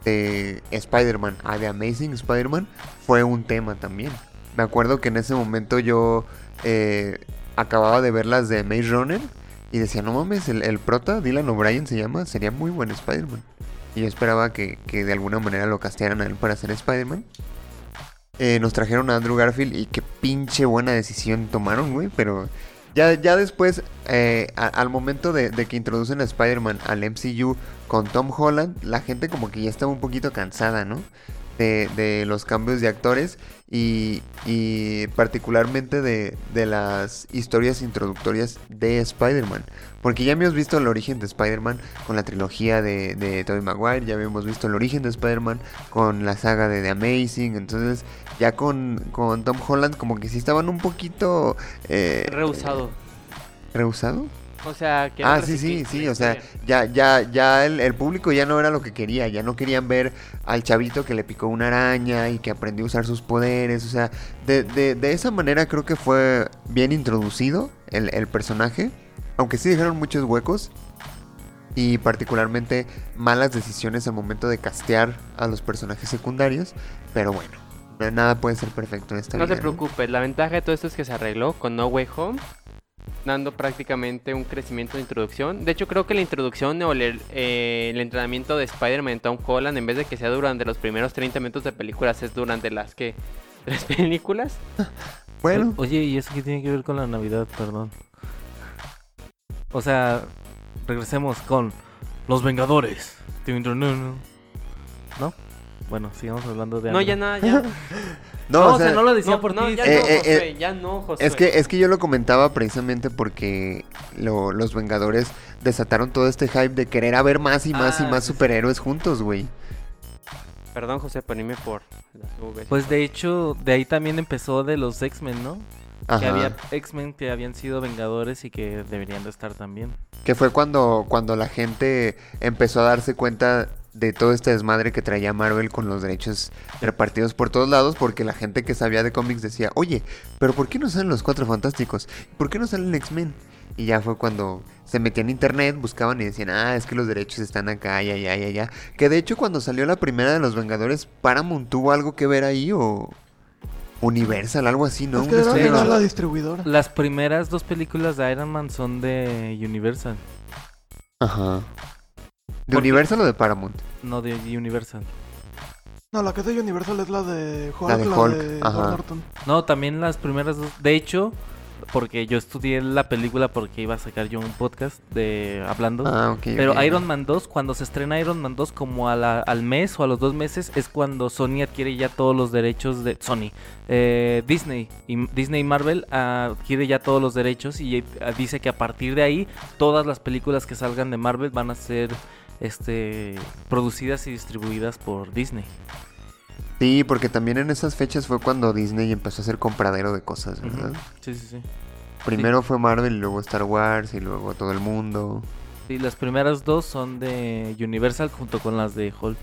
de Spider-Man a de Amazing Spider-Man fue un tema también. Me acuerdo que en ese momento yo eh, acababa de ver las de Maze Runner y decía, no mames, el, el prota, Dylan O'Brien se llama, sería muy buen Spider-Man. Y yo esperaba que, que de alguna manera lo castearan a él para ser Spider-Man. Eh, nos trajeron a Andrew Garfield y qué pinche buena decisión tomaron, güey. Pero ya, ya después, eh, al momento de, de que introducen a Spider-Man al MCU con Tom Holland, la gente como que ya estaba un poquito cansada, ¿no? De, de los cambios de actores y, y particularmente de, de las historias introductorias de Spider-Man. Porque ya habíamos visto el origen de Spider-Man con la trilogía de, de Tobey Maguire, ya habíamos visto el origen de Spider-Man con la saga de The Amazing, entonces ya con, con Tom Holland como que sí estaban un poquito... Eh, Rehusado. ¿Rehusado? O sea, que Ah, sí, sí, sí, o sea, ya, ya, ya el, el público ya no era lo que quería, ya no querían ver al chavito que le picó una araña y que aprendió a usar sus poderes, o sea, de, de, de esa manera creo que fue bien introducido el, el personaje, aunque sí dejaron muchos huecos y particularmente malas decisiones al momento de castear a los personajes secundarios, pero bueno, na- nada puede ser perfecto en esta No vida. te preocupes, la ventaja de todo esto es que se arregló con No Way Home, dando prácticamente un crecimiento de introducción. De hecho, creo que la introducción o el, eh, el entrenamiento de Spider-Man en Tom Holland, en vez de que sea durante los primeros 30 minutos de películas, es durante las que tres películas. Bueno, O- Oye, ¿y eso qué tiene que ver con la Navidad? Perdón. O sea, regresemos con Los Vengadores. ¿No? Bueno, sigamos hablando de No, ya nada, ya. no, No, o o sea, no lo decía No, por no, ti. ya Eh, no, eh, Josué, ya no, Josué. Es que, es que yo lo comentaba precisamente porque lo- los Vengadores desataron todo este hype de querer haber más y más y Ah, más sí, sí. superhéroes juntos, güey. Perdón, José, poníme por las. Pues de hecho, de ahí también empezó de los X-Men, ¿no? Que había X-Men que habían sido Vengadores y que deberían de estar también. Que fue cuando, cuando la gente empezó a darse cuenta de todo este desmadre que traía Marvel con los derechos repartidos por todos lados, porque la gente que sabía de cómics decía, oye, pero ¿por qué no salen los Cuatro Fantásticos? ¿Por qué no salen X-Men? Y ya fue cuando se metían en internet, buscaban y decían, ah, es que los derechos están acá, ya, ya, ya, ya. Que de hecho cuando salió la primera de los Vengadores, Paramount tuvo algo que ver ahí o Universal, algo así, ¿no? es que era la distribuidora. Las primeras dos películas de Iron Man son de Universal, Ajá. ¿De Porque- Universal o de Paramount? no de Universal. No, la que es de Universal es la de Hulk, La de de, Hulk, ajá. Norton. No, también las primeras dos. De hecho, porque yo estudié la película porque iba a sacar yo un podcast de hablando. Ah, ok. Pero. Iron Man 2, cuando se estrena Iron Man 2, como a la- al mes o a los dos meses, es cuando Sony adquiere ya todos los derechos de Sony. eh, Disney y Disney y Marvel adquiere ya todos los derechos y eh, dice que a partir de ahí todas las películas que salgan de Marvel van a ser este producidas y distribuidas por Disney. Sí, porque también en esas fechas fue cuando Disney empezó a ser compradero de cosas, ¿verdad? Sí, sí, sí. Primero fue Marvel y luego Star Wars y luego todo el mundo. Sí, las primeras dos son de Universal junto con las de Hulk.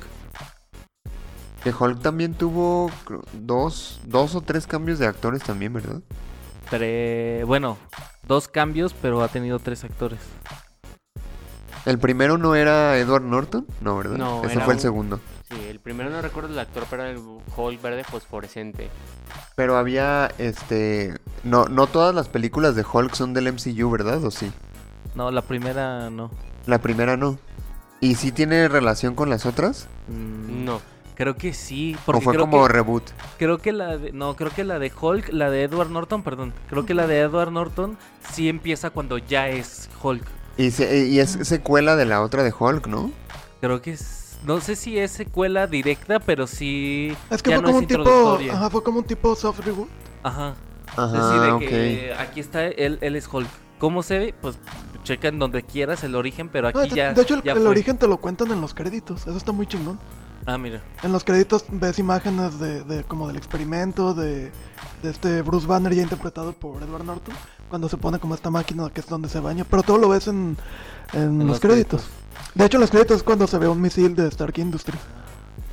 Que Hulk también tuvo dos, dos o tres cambios de actores también, ¿verdad? Tre- Bueno, dos cambios, pero ha tenido tres actores. El primero no era Edward Norton, no, ¿verdad? No, Ese fue el un- segundo. Sí, el primero no recuerdo el actor, pero era el Hulk verde fosforescente. Pero había, este... No, no todas las películas de Hulk son del MCU, ¿verdad? ¿O sí? No, la primera no. La primera no. ¿Y sí tiene relación con las otras? Mm, No. Creo que sí, ¿O porque fue creo, como que, reboot? creo que la de, no, creo que la de Hulk, la de Edward Norton, perdón, creo que la de Edward Norton sí empieza cuando ya es Hulk. Y, se- y es secuela de la otra de Hulk, ¿no? Creo que es, no sé si es secuela directa, pero sí Es que ya fue no como es un tipo, ajá, fue como un tipo soft reboot. Ajá. Ajá, Es decir, de ok. que aquí está él, él es Hulk. ¿Cómo se ve? Pues checa en donde quieras el origen, pero Ah, aquí de, ya de hecho, el, ya el fue. origen te lo cuentan en los créditos. Eso está muy chingón. Ah, mira. En los créditos ves imágenes de, de como del experimento de, de este Bruce Banner ya interpretado por Edward Norton cuando se pone como esta máquina que es donde se baña, pero todo lo ves en, en En los, los créditos. De hecho, en los créditos es cuando se ve un misil de Stark Industries.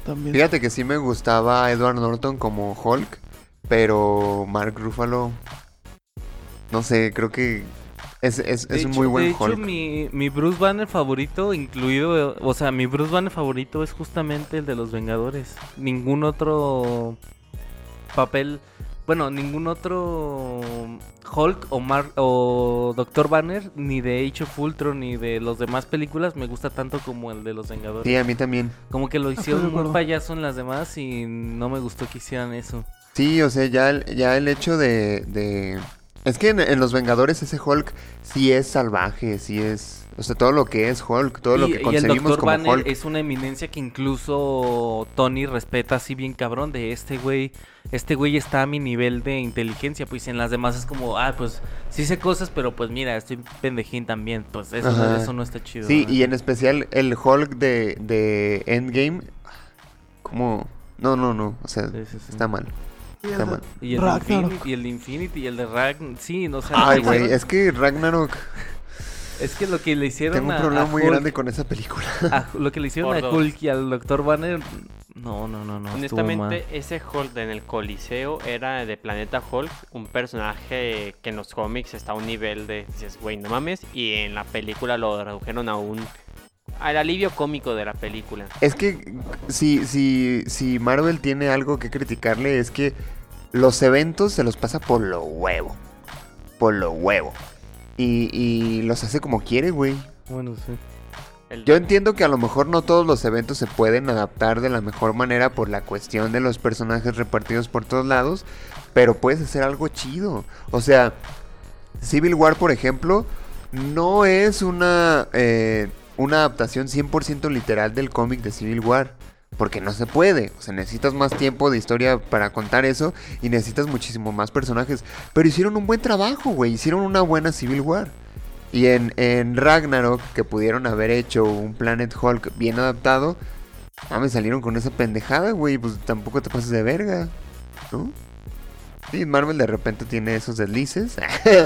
También. Fíjate que sí me gustaba Edward Norton como Hulk, pero Mark Ruffalo no sé, creo que es, es, un muy buen de hecho, Hulk. mi, mi Bruce Banner favorito, incluido, o sea, mi Bruce Banner favorito es justamente el de los Vengadores. Ningún otro papel, bueno, ningún otro Hulk o, Mar o Doctor Banner, ni de Age of Ultron, ni de los demás películas, me gusta tanto como el de los Vengadores. Sí, a mí también. Como que lo hicieron muy payaso en las demás y no me gustó que hicieran eso. Sí, o sea, ya, el- ya el hecho de, de... Es que en, en Los Vengadores ese Hulk sí es salvaje, sí es... O sea, todo lo que es Hulk, todo lo que y el concebimos como Banner Hulk. es una eminencia que incluso Tony respeta así bien cabrón de este güey. Este güey está a mi nivel de inteligencia, pues en las demás es como, ah, pues sí sé cosas, pero pues mira, estoy pendejín también. Pues eso, no, Ajá. eso no está chido. Sí, y en especial el Hulk de, de Endgame. Como... No, no, no. O sea, Sí, sí, sí. está mal. Y el de. Y el, de Ragnarok. Infinity, y el de Infinity y el de Ragn, sí, no sé. Ay, güey, es que Ragnarok... Es que lo que le hicieron Tengo un a- problema a muy Hulk- grande con esa película. a- lo que le hicieron Por a dos. Hulk y al Doctor Banner, no, no, no, no. Honestamente, ese Hulk en el Coliseo era de Planeta Hulk, un personaje que en los cómics está a un nivel de, dices, güey, no mames, y en la película lo redujeron a un... al alivio cómico de la película. Es que si, si, si Marvel tiene algo que criticarle es que los eventos se los pasa por lo huevo. Por lo huevo. Y, y los hace como quiere, güey. Bueno, sí. El- Yo entiendo que a lo mejor no todos los eventos se pueden adaptar de la mejor manera por la cuestión de los personajes repartidos por todos lados, pero puedes hacer algo chido. O sea, Civil War, por ejemplo, no es una, eh, una adaptación 100% literal del cómic de Civil War. Porque no se puede. O sea, necesitas más tiempo de historia para contar eso. Y necesitas muchísimo más personajes. Pero hicieron un buen trabajo, güey. Hicieron una buena Civil War. Y en, en Ragnarok, que pudieron haber hecho un Planet Hulk bien adaptado, ah, me salieron con esa pendejada, güey. Pues tampoco te pases de verga, ¿no? Sí, Marvel de repente tiene esos deslices.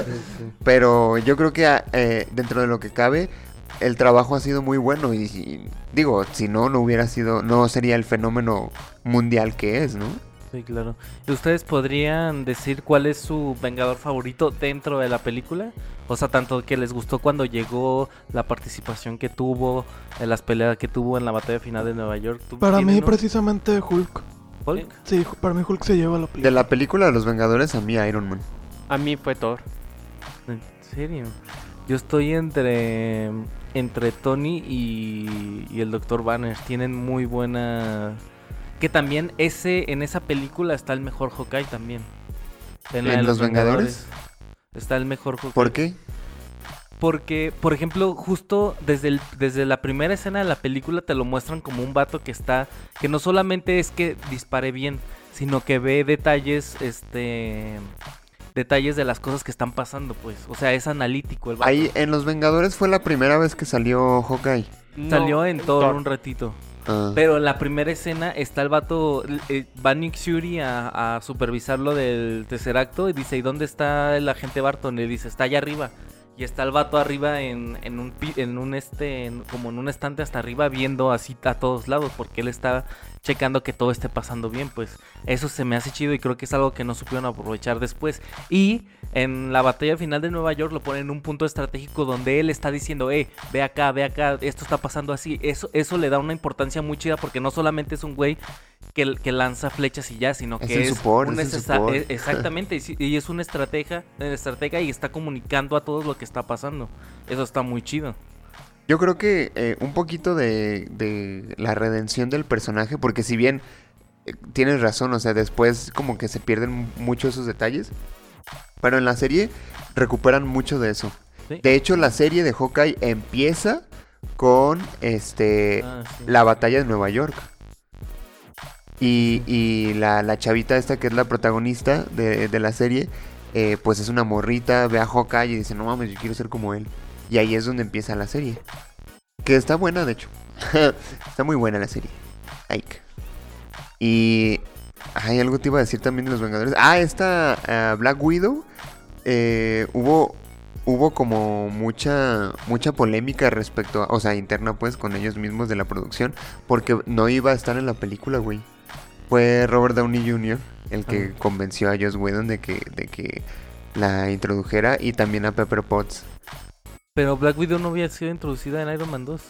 Pero yo creo que ah, eh, dentro de lo que cabe, el trabajo ha sido muy bueno. Y, y digo, si no, no hubiera sido, no sería el fenómeno mundial que es, ¿no? Sí, claro. ¿Y ustedes podrían decir cuál es su Vengador favorito dentro de la película? O sea, tanto que les gustó cuando llegó, la participación que tuvo, en las peleas que tuvo en la batalla final de Nueva York. ¿Tú Para mí, uno? precisamente Hulk. Hulk. Sí, para mí Hulk se lleva la De película. la película de los Vengadores, a mí Iron Man. A mí fue Thor. ¿En serio? Yo estoy entre entre Tony y, y el Dr. Banner. Tienen muy buena que también ese en esa película está el mejor Hawkeye también. ¿En Los Vengadores? Está el mejor Hawkeye. ¿Por qué? Porque, por ejemplo, justo desde, el- desde la primera escena de la película te lo muestran como un vato que está, que no solamente es que dispare bien, sino que ve detalles, este, detalles de las cosas que están pasando, pues. O sea, es analítico el vato. Ahí en Los Vengadores fue la primera vez que salió Hawkeye. Salió en todo Thor. un ratito. Ah. Pero en la primera escena está el vato, eh, va Nick Fury a, a supervisar lo del tercer acto y dice, ¿y dónde está el agente Barton? Y dice, está allá arriba. Y está el vato arriba en, en un, pi- en un este, en- como en un estante hasta arriba viendo así a todos lados porque él está checando que todo esté pasando bien, pues eso se me hace chido y creo que es algo que no supieron aprovechar después. Y en la batalla final de Nueva York lo ponen en un punto estratégico donde él está diciendo, eh, ve acá, ve acá, esto está pasando así. Eso, eso le da una importancia muy chida porque no solamente es un güey que, que lanza flechas y ya, sino Es que el es, support, un es e- exactamente, y es una estratega, estratega y está comunicando a todos lo que está pasando. Eso está muy chido. Yo creo que eh, un poquito de, de la redención del personaje, porque si bien eh, tienes razón, o sea, después como que se pierden mucho esos detalles, pero en la serie recuperan mucho de eso. Sí. De hecho, la serie de Hawkeye empieza con este Ah, sí. la batalla de Nueva York. Y, y la, la chavita esta que es la protagonista de, de la serie, eh, pues es una morrita, ve a Hawkeye y dice, no mames, yo quiero ser como él. Y ahí es donde empieza la serie. Que está buena, de hecho. está muy buena la serie. Ike. Y... Ay, algo te iba a decir también de los Vengadores. Ah, esta ah, Black Widow. eh, hubo hubo como mucha mucha polémica respecto a, o sea, interna pues con ellos mismos de la producción porque no iba a estar en la película, güey. Fue Robert Downey Jr. el que Ah. convenció a Joss Whedon de que de que la introdujera y también a Pepper Potts. Pero Black Widow no había sido introducida en Iron Man 2.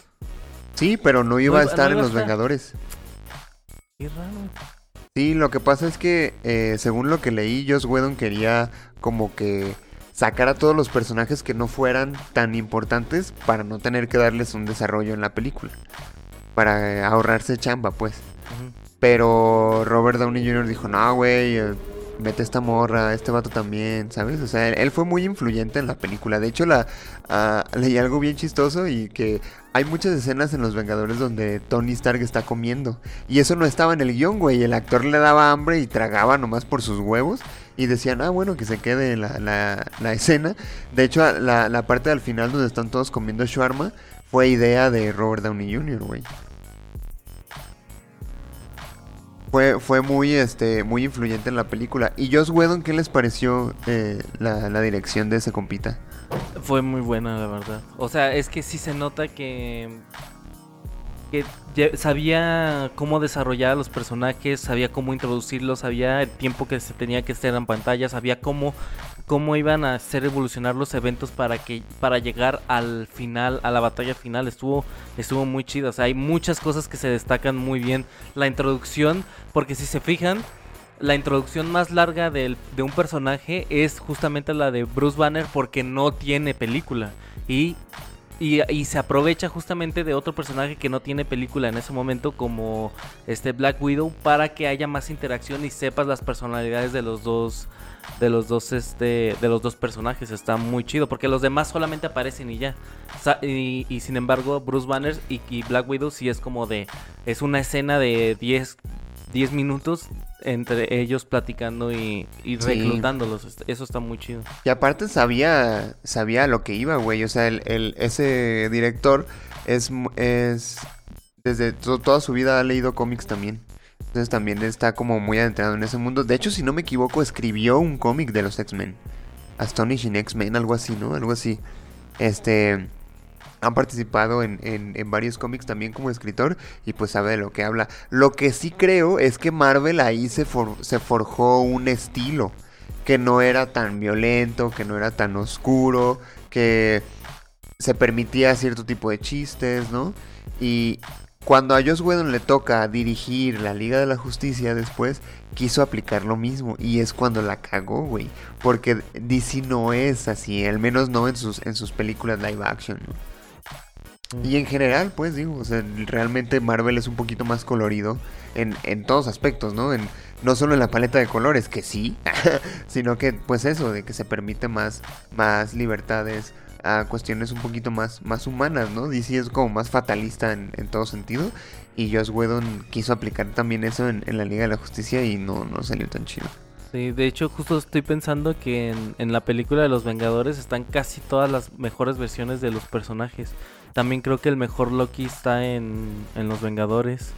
Sí, pero no iba a estar no en iba Los estar. Vengadores. Qué raro. Sí, lo que pasa es que, eh, según lo que leí, Joss Whedon quería como que sacar a todos los personajes que no fueran tan importantes para no tener que darles un desarrollo en la película. Para eh, ahorrarse chamba, pues. Pero Robert Downey Jr. dijo, no, güey, mete esta morra, este vato también, ¿sabes? O sea, él, fue muy influyente en la película. De hecho, la ah, leí algo bien chistoso y que hay muchas escenas en Los Vengadores donde Tony Stark está comiendo. Y eso no estaba en el guion, güey. El actor le daba hambre y tragaba nomás por sus huevos. Y decían, ah, bueno, que se quede la, la, escena. De hecho, la, la parte al final donde están todos comiendo shawarma fue idea de Robert Downey Jr., güey. Fue, fue muy, este, muy influyente en la película. ¿Y Joss Whedon qué les pareció eh, la, la dirección de ese compita? Fue muy buena, la verdad. O sea, es que sí se nota que. que sabía cómo desarrollar a los personajes, sabía cómo introducirlos, sabía el tiempo que se tenía que estar en pantalla, sabía cómo, cómo iban a hacer evolucionar los eventos para que para llegar al final, a la batalla final. Estuvo, estuvo muy chido. O sea, hay muchas cosas que se destacan muy bien. La introducción, porque si se fijan, la introducción más larga del- de un personaje es justamente la de Bruce Banner porque no tiene película. Y, y, y se aprovecha justamente de otro personaje que no tiene película en ese momento como este Black Widow para que haya más interacción y sepas las personalidades de los dos de los dos este de los dos personajes está muy chido porque los demás solamente aparecen y ya y, y sin embargo Bruce Banner y, y Black Widow sí es como de es una escena de 10 10 minutos entre ellos platicando y, reclutándolos. Est- Eso está muy chido. Y aparte sabía, sabía lo que iba, güey. O sea, el, el- ese director es, es desde to- toda su vida ha leído cómics también. También está como muy adentrado en ese mundo. De hecho, si no me equivoco, escribió un cómic de los X-Men. Astonishing X-Men, algo así, ¿no? Algo así. Este... Han participado en, en- en varios cómics también como escritor y pues sabe de lo que habla. Lo que sí creo es que Marvel ahí se, for- se forjó un estilo que no era tan violento, que no era tan oscuro, que se permitía cierto tipo de chistes, ¿no? Y cuando a Joss Whedon le toca dirigir la Liga de la Justicia después, quiso aplicar lo mismo y es cuando la cagó, güey, porque DC no es así, al menos no en sus en sus películas live action. Y en general, pues digo, o sea, realmente Marvel es un poquito más colorido en, en todos aspectos, ¿no? En, no solo en la paleta de colores, que sí, sino que pues eso, de que se permite más, más libertades a cuestiones un poquito más, más humanas, ¿no? DC es como más fatalista en, todo sentido y Joss Whedon quiso aplicar también eso en, en la Liga de la Justicia y no, no salió tan chido. Sí, de hecho, justo estoy pensando que en, en la película de los Vengadores están casi todas las mejores versiones de los personajes. También creo que el mejor Loki está en, en los Vengadores.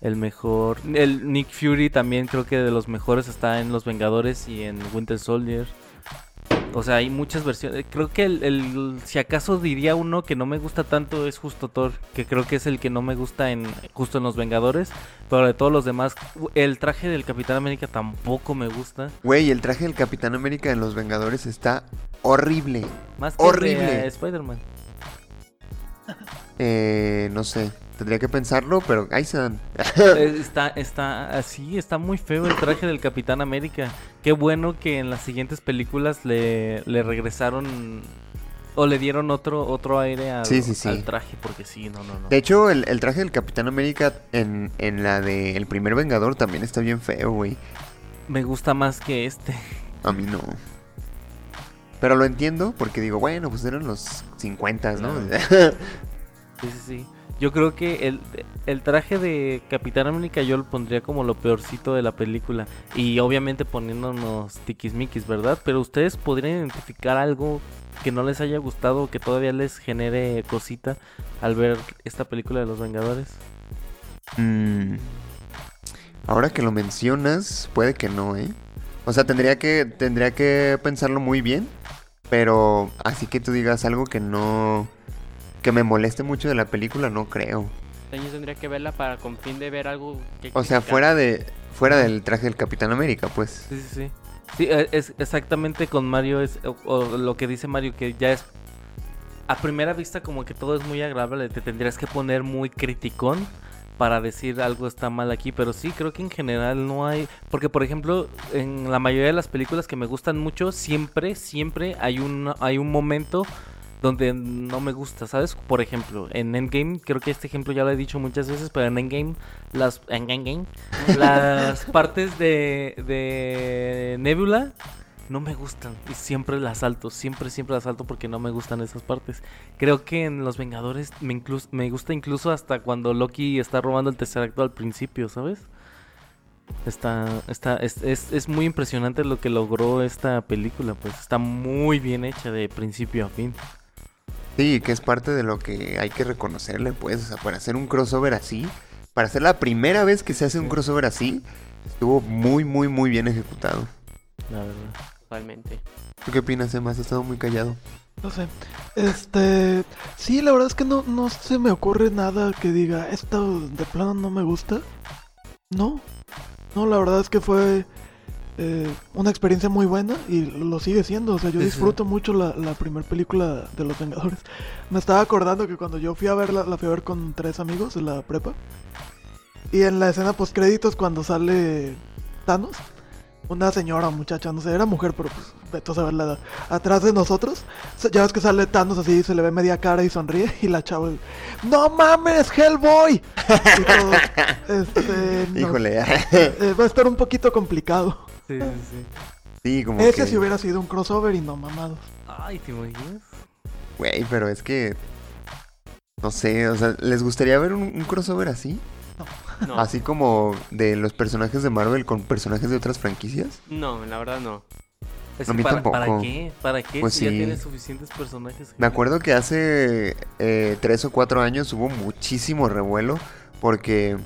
El mejor. El Nick Fury también creo que de los mejores está en los Vengadores y en Winter Soldier. O sea, hay muchas versiones. Creo que el, el- si acaso diría uno que no me gusta tanto es justo Thor, que creo que es el que no me gusta en justo en los Vengadores, pero de todos los demás, el traje del Capitán América tampoco me gusta. Güey, el traje del Capitán América en Los Vengadores está horrible. Más que Horrible. eh, Spider-Man. Eh, no sé, tendría que pensarlo, pero ahí se dan. Eh, está, está así, está muy feo el traje del Capitán América. Qué bueno que en las siguientes películas le, le regresaron o le dieron otro, otro aire al, Sí, sí, sí. al traje, porque sí, no, no, no. De hecho, el, el traje del Capitán América en, en la de El primer Vengador también está bien feo, güey. Me gusta más que este. A mí no. Pero lo entiendo porque digo, bueno, pues eran los 50, ¿no? Sí, sí, sí. Yo creo que el, el traje de Capitán América yo lo pondría como lo peorcito de la película. Y obviamente poniéndonos tiquismiquis, ¿verdad? Pero ustedes podrían identificar algo que no les haya gustado o que todavía les genere cosita al ver esta película de los Vengadores. Mm, ahora que lo mencionas, puede que no, ¿eh? O sea, tendría que, tendría que pensarlo muy bien. Pero así que tú digas algo que no... Que me moleste mucho de la película, no creo. Yo tendría que verla para con fin de ver algo que O sea, fuera de... Fuera del traje del Capitán América, pues. Sí, sí, sí. Sí, eh, es exactamente con Mario es o, o lo que dice Mario que ya es a primera vista como que todo es muy agradable, te tendrías que poner muy criticón para decir algo está mal aquí, pero sí creo que en general no hay, porque por ejemplo, en la mayoría de las películas que me gustan mucho, siempre siempre hay un hay un momento donde no me gusta, ¿sabes? Por ejemplo, en Endgame, creo que este ejemplo ya lo he dicho muchas veces, pero en Endgame, las, en Endgame, las partes de, de Nebula no me gustan y siempre las salto, siempre, siempre las salto porque no me gustan esas partes. Creo que en Los Vengadores me, inclus- me gusta incluso hasta cuando Loki está robando el tercer acto al principio, ¿sabes? Está, está, es, es, es muy impresionante lo que logró esta película, pues está muy bien hecha de principio a fin. Sí, que es parte de lo que hay que reconocerle, pues. O sea, para hacer un crossover así, para ser la primera vez que se hace un crossover así, estuvo muy, muy, muy bien ejecutado. La verdad. Totalmente. ¿Tú qué opinas, Emma? Has estado muy callado. No sé. Este. Sí, la verdad es que no, no se me ocurre nada que diga, esto de plano no me gusta. No. No, la verdad es que fue eh, una experiencia muy buena y lo sigue siendo. O sea, yo disfruto mucho la, la primera película de Los Vengadores. Me estaba acordando que cuando yo fui a verla, la fui a ver con tres amigos en la prepa. Y en la escena post créditos cuando sale Thanos, una señora muchacha, no sé, era mujer, pero pues vete a saber la edad. Atrás de nosotros, ya ves que sale Thanos así, se le ve media cara y sonríe, y la chava, ¡No mames, Hellboy! Y este, no, Híjole, eh, va a estar un poquito complicado. Sí, sí, sí. sí, como Ese que... si hubiera sido un crossover y no mamados. Ay, ¿te imaginas? Güey, pero es que... No sé, o sea, ¿les gustaría ver un, un crossover así? No, Así como de los personajes de Marvel con personajes de otras franquicias. no, la verdad no. Es A que mí para, tampoco. ¿Para qué? ¿Para qué? Pues si ya tienes suficientes personajes. Me acuerdo que hace eh, tres o cuatro años hubo muchísimo revuelo porque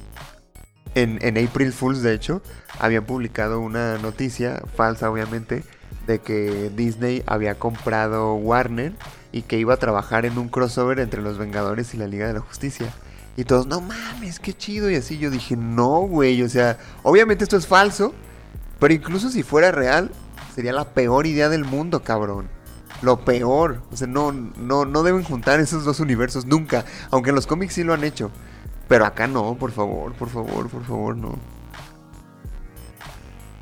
en, April Fools, de hecho, habían publicado una noticia, falsa obviamente, de que Disney había comprado Warner y que iba a trabajar en un crossover entre los Vengadores y la Liga de la Justicia. Y todos, no mames, qué chido. Y así yo dije, no, güey, o sea, obviamente esto es falso, pero incluso si fuera real, sería la peor idea del mundo, cabrón. Lo peor. O sea, no, no, no deben juntar esos dos universos nunca. Aunque en los cómics sí lo han hecho. Pero acá no, por favor, por favor, por favor, no.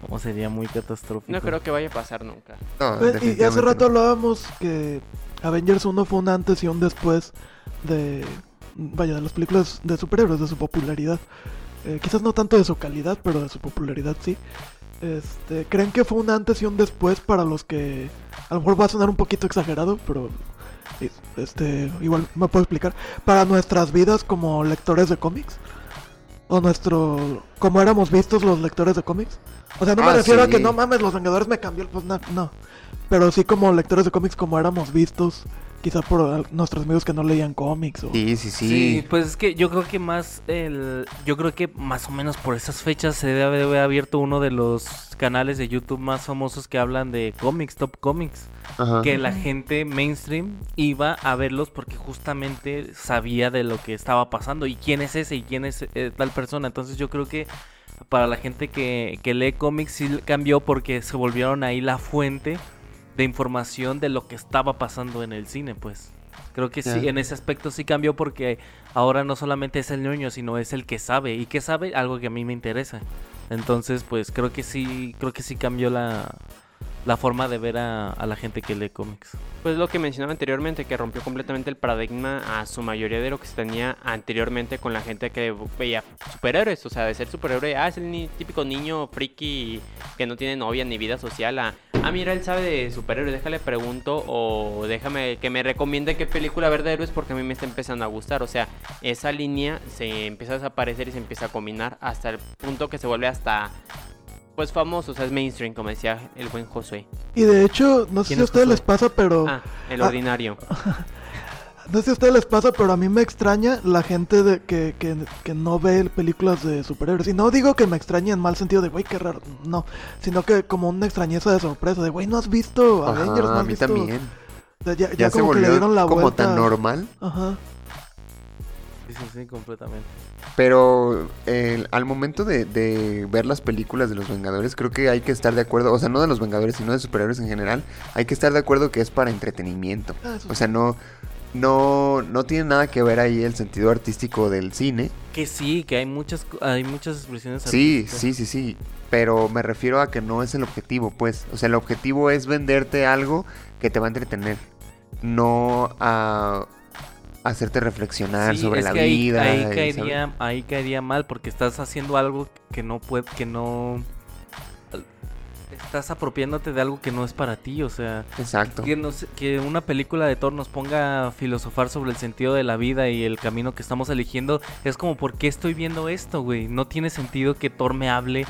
No, sería muy catastrófico. No creo que vaya a pasar nunca. No, Pues, y- hace rato no. hablábamos que Avengers 1 fue un antes y un después de, vaya, de las películas de superhéroes, de su popularidad. Eh, quizás no tanto de su calidad, pero de su popularidad sí. Este, ¿Creen que fue un antes y un después para los que... A lo mejor va a sonar un poquito exagerado, pero... Este, igual me puedo explicar. Para nuestras vidas como lectores de cómics. O nuestro... Como éramos vistos los lectores de cómics. O sea, no me Ah, refiero a que no mames, los Vengadores me cambió el... Pues no, no. Pero sí como lectores de cómics como éramos vistos. Quizá por nuestros amigos que no leían cómics. O... Sí, sí, sí. Sí, pues es que yo creo que más el yo creo que más o menos por esas fechas se debe haber abierto uno de los canales de YouTube más famosos que hablan de cómics, Top Comics, Ajá. que la gente mainstream iba a verlos porque justamente sabía de lo que estaba pasando y quién es ese y quién es eh, tal persona. Entonces yo creo que para la gente que, que lee cómics sí cambió porque se volvieron ahí la fuente de información de lo que estaba pasando en el cine, pues. Creo que sí, en ese aspecto sí cambió porque ahora no solamente es el ñoño, sino es el que sabe. ¿Y que sabe? Algo que a mí me interesa. Entonces, pues creo que sí, creo que sí cambió la, la forma de ver a, la gente que lee cómics. Pues lo que mencionaba anteriormente, que rompió completamente el paradigma a su mayoría de lo que se tenía anteriormente con la gente que veía superhéroes. O sea, de ser superhéroe, ah, es el típico niño friki que no tiene novia ni vida social. A, ah, mira, él sabe de superhéroes, déjale pregunto o déjame que me recomiende qué película ver de héroes porque a mí me está empezando a gustar. O sea, esa línea se empieza a desaparecer y se empieza a combinar hasta el punto que se vuelve hasta... Pues famoso, o sea, es mainstream, como decía el buen Josué. Y de hecho, no sé ¿Quién si a es ustedes Josué? les pasa, pero... Ah, el Ah. ordinario. No sé si a ustedes les pasa, pero a mí me extraña la gente de que, que, que no ve películas de superhéroes. Y no digo que me extrañe en mal sentido de, güey, qué raro. No, sino que como una extrañeza de sorpresa, de, güey, no has visto Ajá, Avengers, no a mí visto... también. O sea, ya, Ya, ya se como que le dieron la como vuelta. tan normal. Ajá. Sí, sí, sí, completamente. Pero eh, al momento de, de ver las películas de los Vengadores, creo que hay que estar de acuerdo, o sea, no de los Vengadores, sino de superhéroes en general, hay que estar de acuerdo que es para entretenimiento. Ah, O sea, no, no, no tiene nada que ver ahí el sentido artístico del cine. Que sí, que hay muchas, hay muchas expresiones Sí, artísticas. sí, sí, sí. Pero me refiero a que no es el objetivo, pues. O sea, el objetivo es venderte algo que te va a entretener. No a hacerte reflexionar Sí, sobre la ahí- vida. Ahí, caería, ahí caería mal porque estás haciendo algo que no puede, que no estás apropiándote de algo que no es para ti, o sea, Exacto. que, nos- que una película de Thor nos ponga a filosofar sobre el sentido de la vida y el camino que estamos eligiendo, es como, ¿por qué estoy viendo esto, güey? No tiene sentido que Thor me hable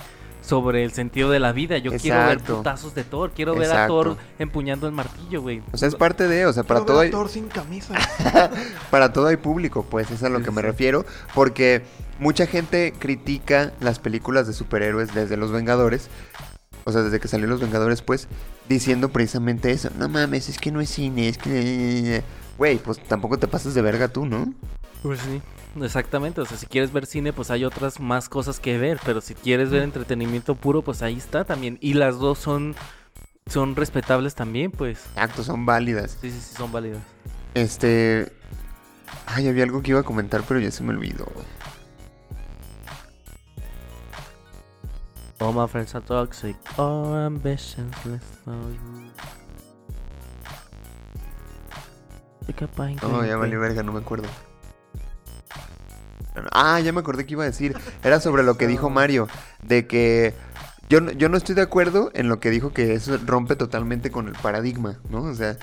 sobre el sentido de la vida. Yo quiero ver putazos de Thor, quiero ver a. Thor empuñando el martillo, güey. O sea, es parte de, o sea, para Quiero todo, ver hay, Thor sin camisa. para todo hay público, pues, es a lo Sí, que sí, me refiero. Porque mucha gente critica las películas de superhéroes desde Los Vengadores. O sea, desde que salió Los Vengadores, pues, diciendo precisamente eso. No mames, es que no es cine, es que... Güey, pues tampoco te pases de verga tú, ¿no? Pues sí, exactamente. O sea, si quieres ver cine, pues hay otras más cosas que ver. Pero si quieres ver entretenimiento puro, pues ahí está también. Y las dos son, son respetables también, pues. Exacto, son válidas. Sí, sí, sí, son válidas. Este... Ay, había algo que iba a comentar, pero ya se me olvidó. All my friends are toxic. All ambitions less by No, ya valió verga, no me acuerdo. Ah, ya me acordé que iba a decir. Era sobre lo que dijo Mario. De que yo, yo no estoy de acuerdo en lo que dijo que eso rompe totalmente con el paradigma, ¿no? O sea,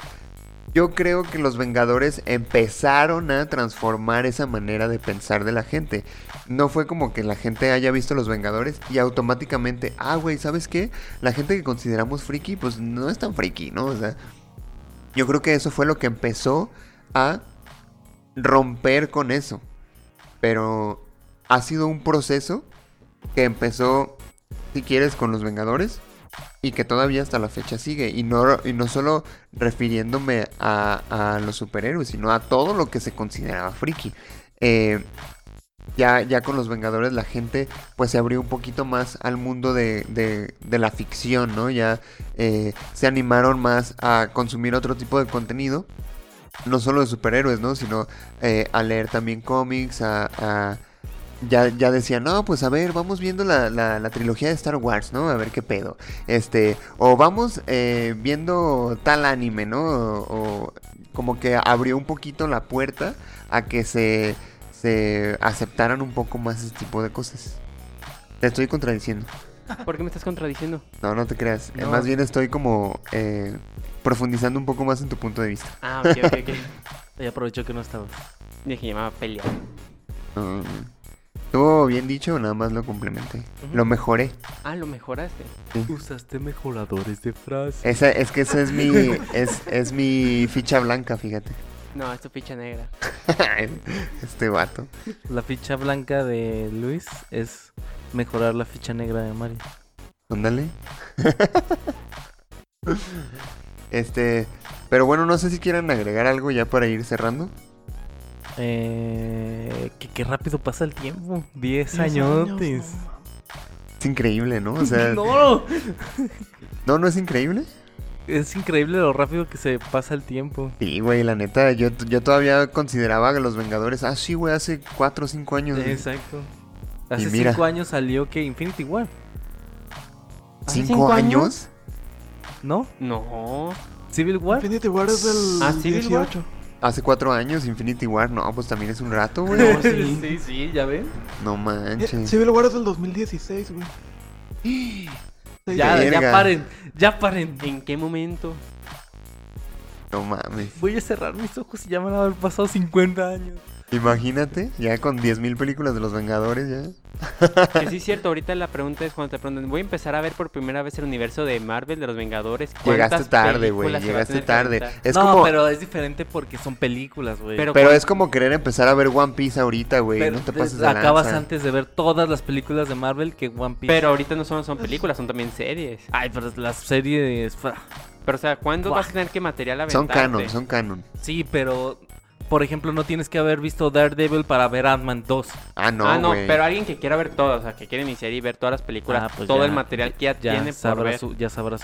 yo creo que los Vengadores empezaron a transformar esa manera de pensar de la gente. No fue como que la gente haya visto los Vengadores y automáticamente, ah, güey, ¿sabes qué? La gente que consideramos friki, pues no es tan friki, ¿no? O sea, yo creo que eso fue lo que empezó a romper con eso. Pero ha sido un proceso que empezó, si quieres, con los Vengadores y que todavía hasta la fecha sigue. Y no, y no solo refiriéndome a, a los superhéroes, sino a todo lo que se consideraba friki. Eh, ya, ya con los Vengadores la gente pues se abrió un poquito más al mundo de, de- la ficción, ¿no? Ya eh, se animaron más a consumir otro tipo de contenido. No solo de superhéroes, ¿no? Sino eh, a leer también cómics, a... ya, ya decían, no, pues a ver, vamos viendo la, la- trilogía de Star Wars, ¿no? A ver qué pedo. Este, o vamos eh, viendo tal anime, ¿no? O como que abrió un poquito la puerta a que se, se aceptaran un poco más ese tipo de cosas. Te estoy contradiciendo. ¿Por qué me estás contradiciendo? No, no te creas. Eh. Más bien estoy como eh, profundizando un poco más en tu punto de vista. Ah, ok, ok, ok. Aprovecho que no estaba. Dije que llamaba pelea. No. ¿Estuvo bien dicho o nada más lo complementé? Lo mejoré. Ah, lo mejoraste. Usaste mejoradores de frase. Esa, es que esa es mi, es, es mi ficha blanca, fíjate. No, es tu ficha negra. este vato. La ficha blanca de Luis es mejorar la ficha negra de Mario. Ándale. este, pero bueno, no sé si quieran agregar algo ya para ir cerrando. Eh, que qué rápido pasa el tiempo. 10 Diez añotes. no mames. Es increíble, ¿no? O sea, no, ¿no, no es increíble? Es increíble lo rápido que se pasa el tiempo. Sí, güey, la neta, yo, yo todavía consideraba que los Vengadores, ah, sí, güey, hace 4 o 5 años. Exacto. Hace mira. 5 años salió que Infinity War, ¿Hace ¿Cinco cinco años? ¿no? No. Civil War. Infinity War es del Ah, Civil War. 18. Hace 4 años, Infinity War, no, pues también es un rato, güey. No, sí, sí. sí, ya ven. No Eh, manches. Civil War es del 2016, güey. Ya, ya paren, ya paren. ¿En qué momento? No mames. Voy a cerrar mis ojos y ya me van a haber pasado 50 años. Imagínate, ya con 10.000 películas de los Vengadores, ya. Que sí es cierto, ahorita la pregunta es cuando te preguntan, voy a empezar a ver por primera vez el universo de Marvel, de los Vengadores. Llegaste ¿cuántas tarde, güey, llegaste tarde. Es no, como, pero, es diferente porque son películas, güey. Pero- es como querer empezar a ver One Piece ahorita, güey. No te pases de acabas lanza. antes de ver todas las películas de Marvel que One Piece. Pero ahorita no solo son películas, son también series. Ay, pero las series. Pero o sea, ¿cuándo Buah. vas a tener que material Son aventarte? canon, son canon. Sí, pero por ejemplo, no tienes que haber visto Daredevil para ver Ant-Man 2. Ah, no, ah, no, pero alguien que quiera ver todas, o sea, que quiere iniciar y ver todas las películas, Ah, pues todo ya, el material que ya, Ya tiene por sabrás, ver. su- ya sabrás.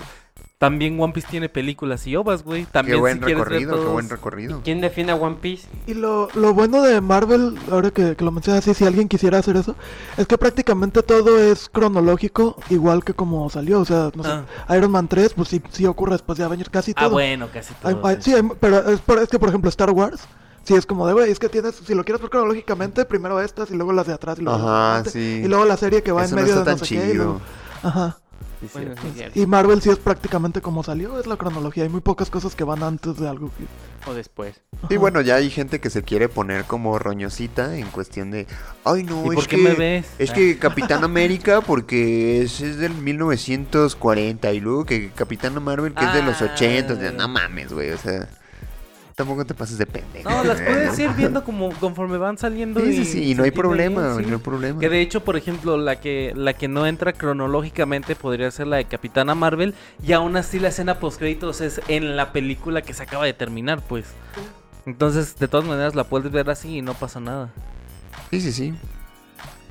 También One Piece tiene películas y ovas, güey. Qué También buen si quieres ver recorrido, qué buen recorrido. ¿Quién define a One Piece? Y lo, lo bueno de Marvel, ahora que, que lo mencionas así, si alguien quisiera hacer eso, es que prácticamente todo es cronológico, igual que como salió. O sea, no sé, Iron Man 3, pues sí, sí ocurre después de Avengers, casi todo. Ah, bueno, casi todo. hay- sí, hay- pero es, por- es que, por ejemplo, Star Wars, sí es como de, güey, es que tienes, si lo quieres ver cronológicamente, primero estas y luego las de atrás y luego las de sí. Y luego la serie que va Eso en no medio está de no tan sé qué. y chido. luego- Ajá. Sí, sí. Bueno, es. Y Marvel sí es prácticamente como salió, es la cronología. Hay muy pocas cosas que van antes de algo que... O después. Ajá. bueno, ya hay gente que se quiere poner como roñosita en cuestión de, ay no, ¿Y es por qué que me ves? es Ah. que Capitán América porque ese es del 1940 y luego que Capitán Marvel que es de los Ah. 80, de, no mames, güey, o sea, tampoco te pases de pendejo. No, las puedes ir viendo como conforme van saliendo. Sí, sí, sí, y no hay problema, sí. no hay problema. Que de hecho, por ejemplo, la que la que no entra cronológicamente podría ser la de Capitana Marvel y aún así la escena post créditos es en la película que se acaba de terminar, pues. Entonces, de todas maneras la puedes ver así y no pasa nada. Sí, sí, sí.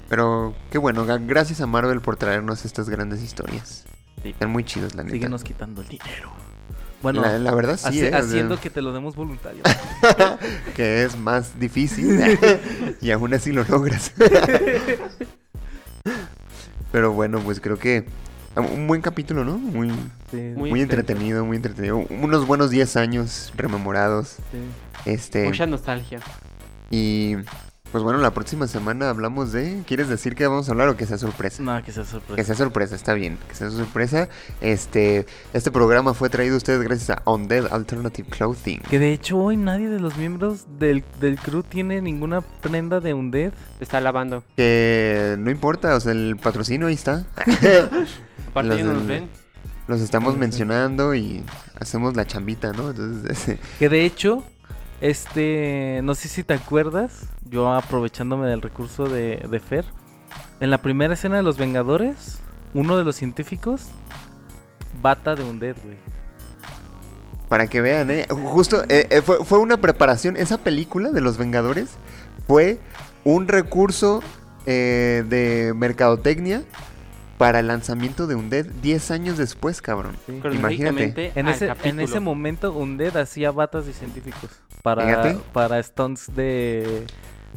Pero qué bueno, gracias a Marvel por traernos estas grandes historias. Sí. Están muy chidos, la neta. Síguenos quitando el dinero. Bueno, la, la verdad sí, hace- eh, o sea, haciendo que te lo demos voluntario. que es más difícil y aún así lo logras. Pero bueno, pues creo que un buen capítulo, ¿no? Muy, Sí, Muy entretenido, muy entretenido. Unos buenos 10 años rememorados. sí. Este, Mucha nostalgia. y pues bueno, la próxima semana hablamos de, ¿quieres decir que vamos a hablar o que sea sorpresa? No, que sea Que sorpresa. sea sorpresa, está bien, que sea sorpresa. Este, este programa fue traído a ustedes gracias a Undead Alternative Clothing. Que de hecho hoy nadie de los miembros del, del crew tiene ninguna prenda de Undead. Está lavando. Que no importa, o sea, el patrocinio ahí está. Aparte Los ya no nos ven. Los estamos mencionando y hacemos la chambita, ¿no? Entonces, Que de hecho, este, no sé si te acuerdas, yo aprovechándome del recurso de, de Fer, en la primera escena de Los Vengadores, uno de los científicos, bata de Undead, güey. para que vean, ¿eh? Justo eh, eh, fue, fue una preparación. Esa película de Los Vengadores fue un recurso eh, de mercadotecnia para el lanzamiento de Undead 10 años después, cabrón. Cronológicamente En ese, en capítulo. ese momento Undead hacía batas de científicos para, Fíjate. para stunts de,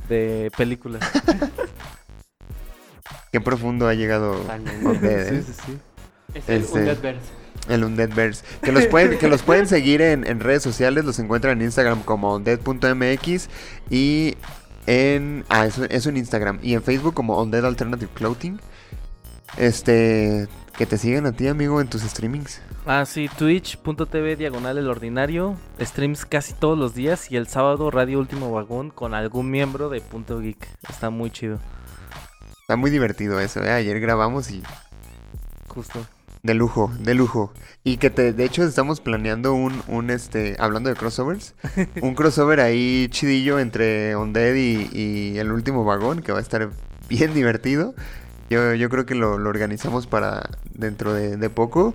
de películas. Qué profundo ha llegado. Undead, ¿eh? sí, sí. Es el Este- Undeadverse. El Undeadverse. Que los pueden, que los pueden seguir en, en redes sociales. Los encuentran en Instagram como undead.mx. Y en. Ah, eso, eso en Instagram. Y en Facebook como Undead Alternative Clothing. Este. Que te sigan a ti, amigo, en tus streamings. Ah, sí, twitch.tv diagonal el ordinario, streams casi todos los días y el sábado Radio Último Vagón con algún miembro de Punto Geek. Está muy chido, Está muy divertido eso, ¿eh? Ayer grabamos y. justo. De lujo, de lujo. Y que te, de hecho estamos planeando un, un este, hablando de crossovers, un crossover ahí chidillo entre Undead y, y el último vagón, que va a estar bien divertido. Yo, yo creo que lo, lo organizamos para dentro de, de poco,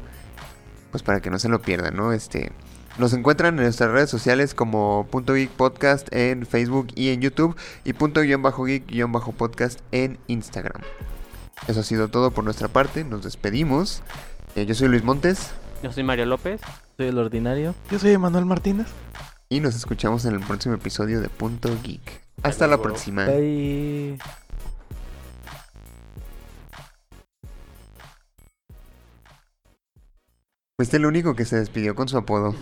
pues para que no se lo pierdan, ¿no? Este, nos encuentran en nuestras redes sociales como Punto Geek Podcast en Facebook y en YouTube y Punto guion bajo Geek guion bajo Podcast en Instagram. Eso ha sido todo por nuestra parte, nos despedimos. Eh, yo soy Luis Montes Yo soy Mario López. Soy el ordinario. Yo soy Manuel Martínez. y nos escuchamos en el próximo episodio de Punto Geek. Hasta la próxima. Bye. Fuiste el único que se despidió con su apodo.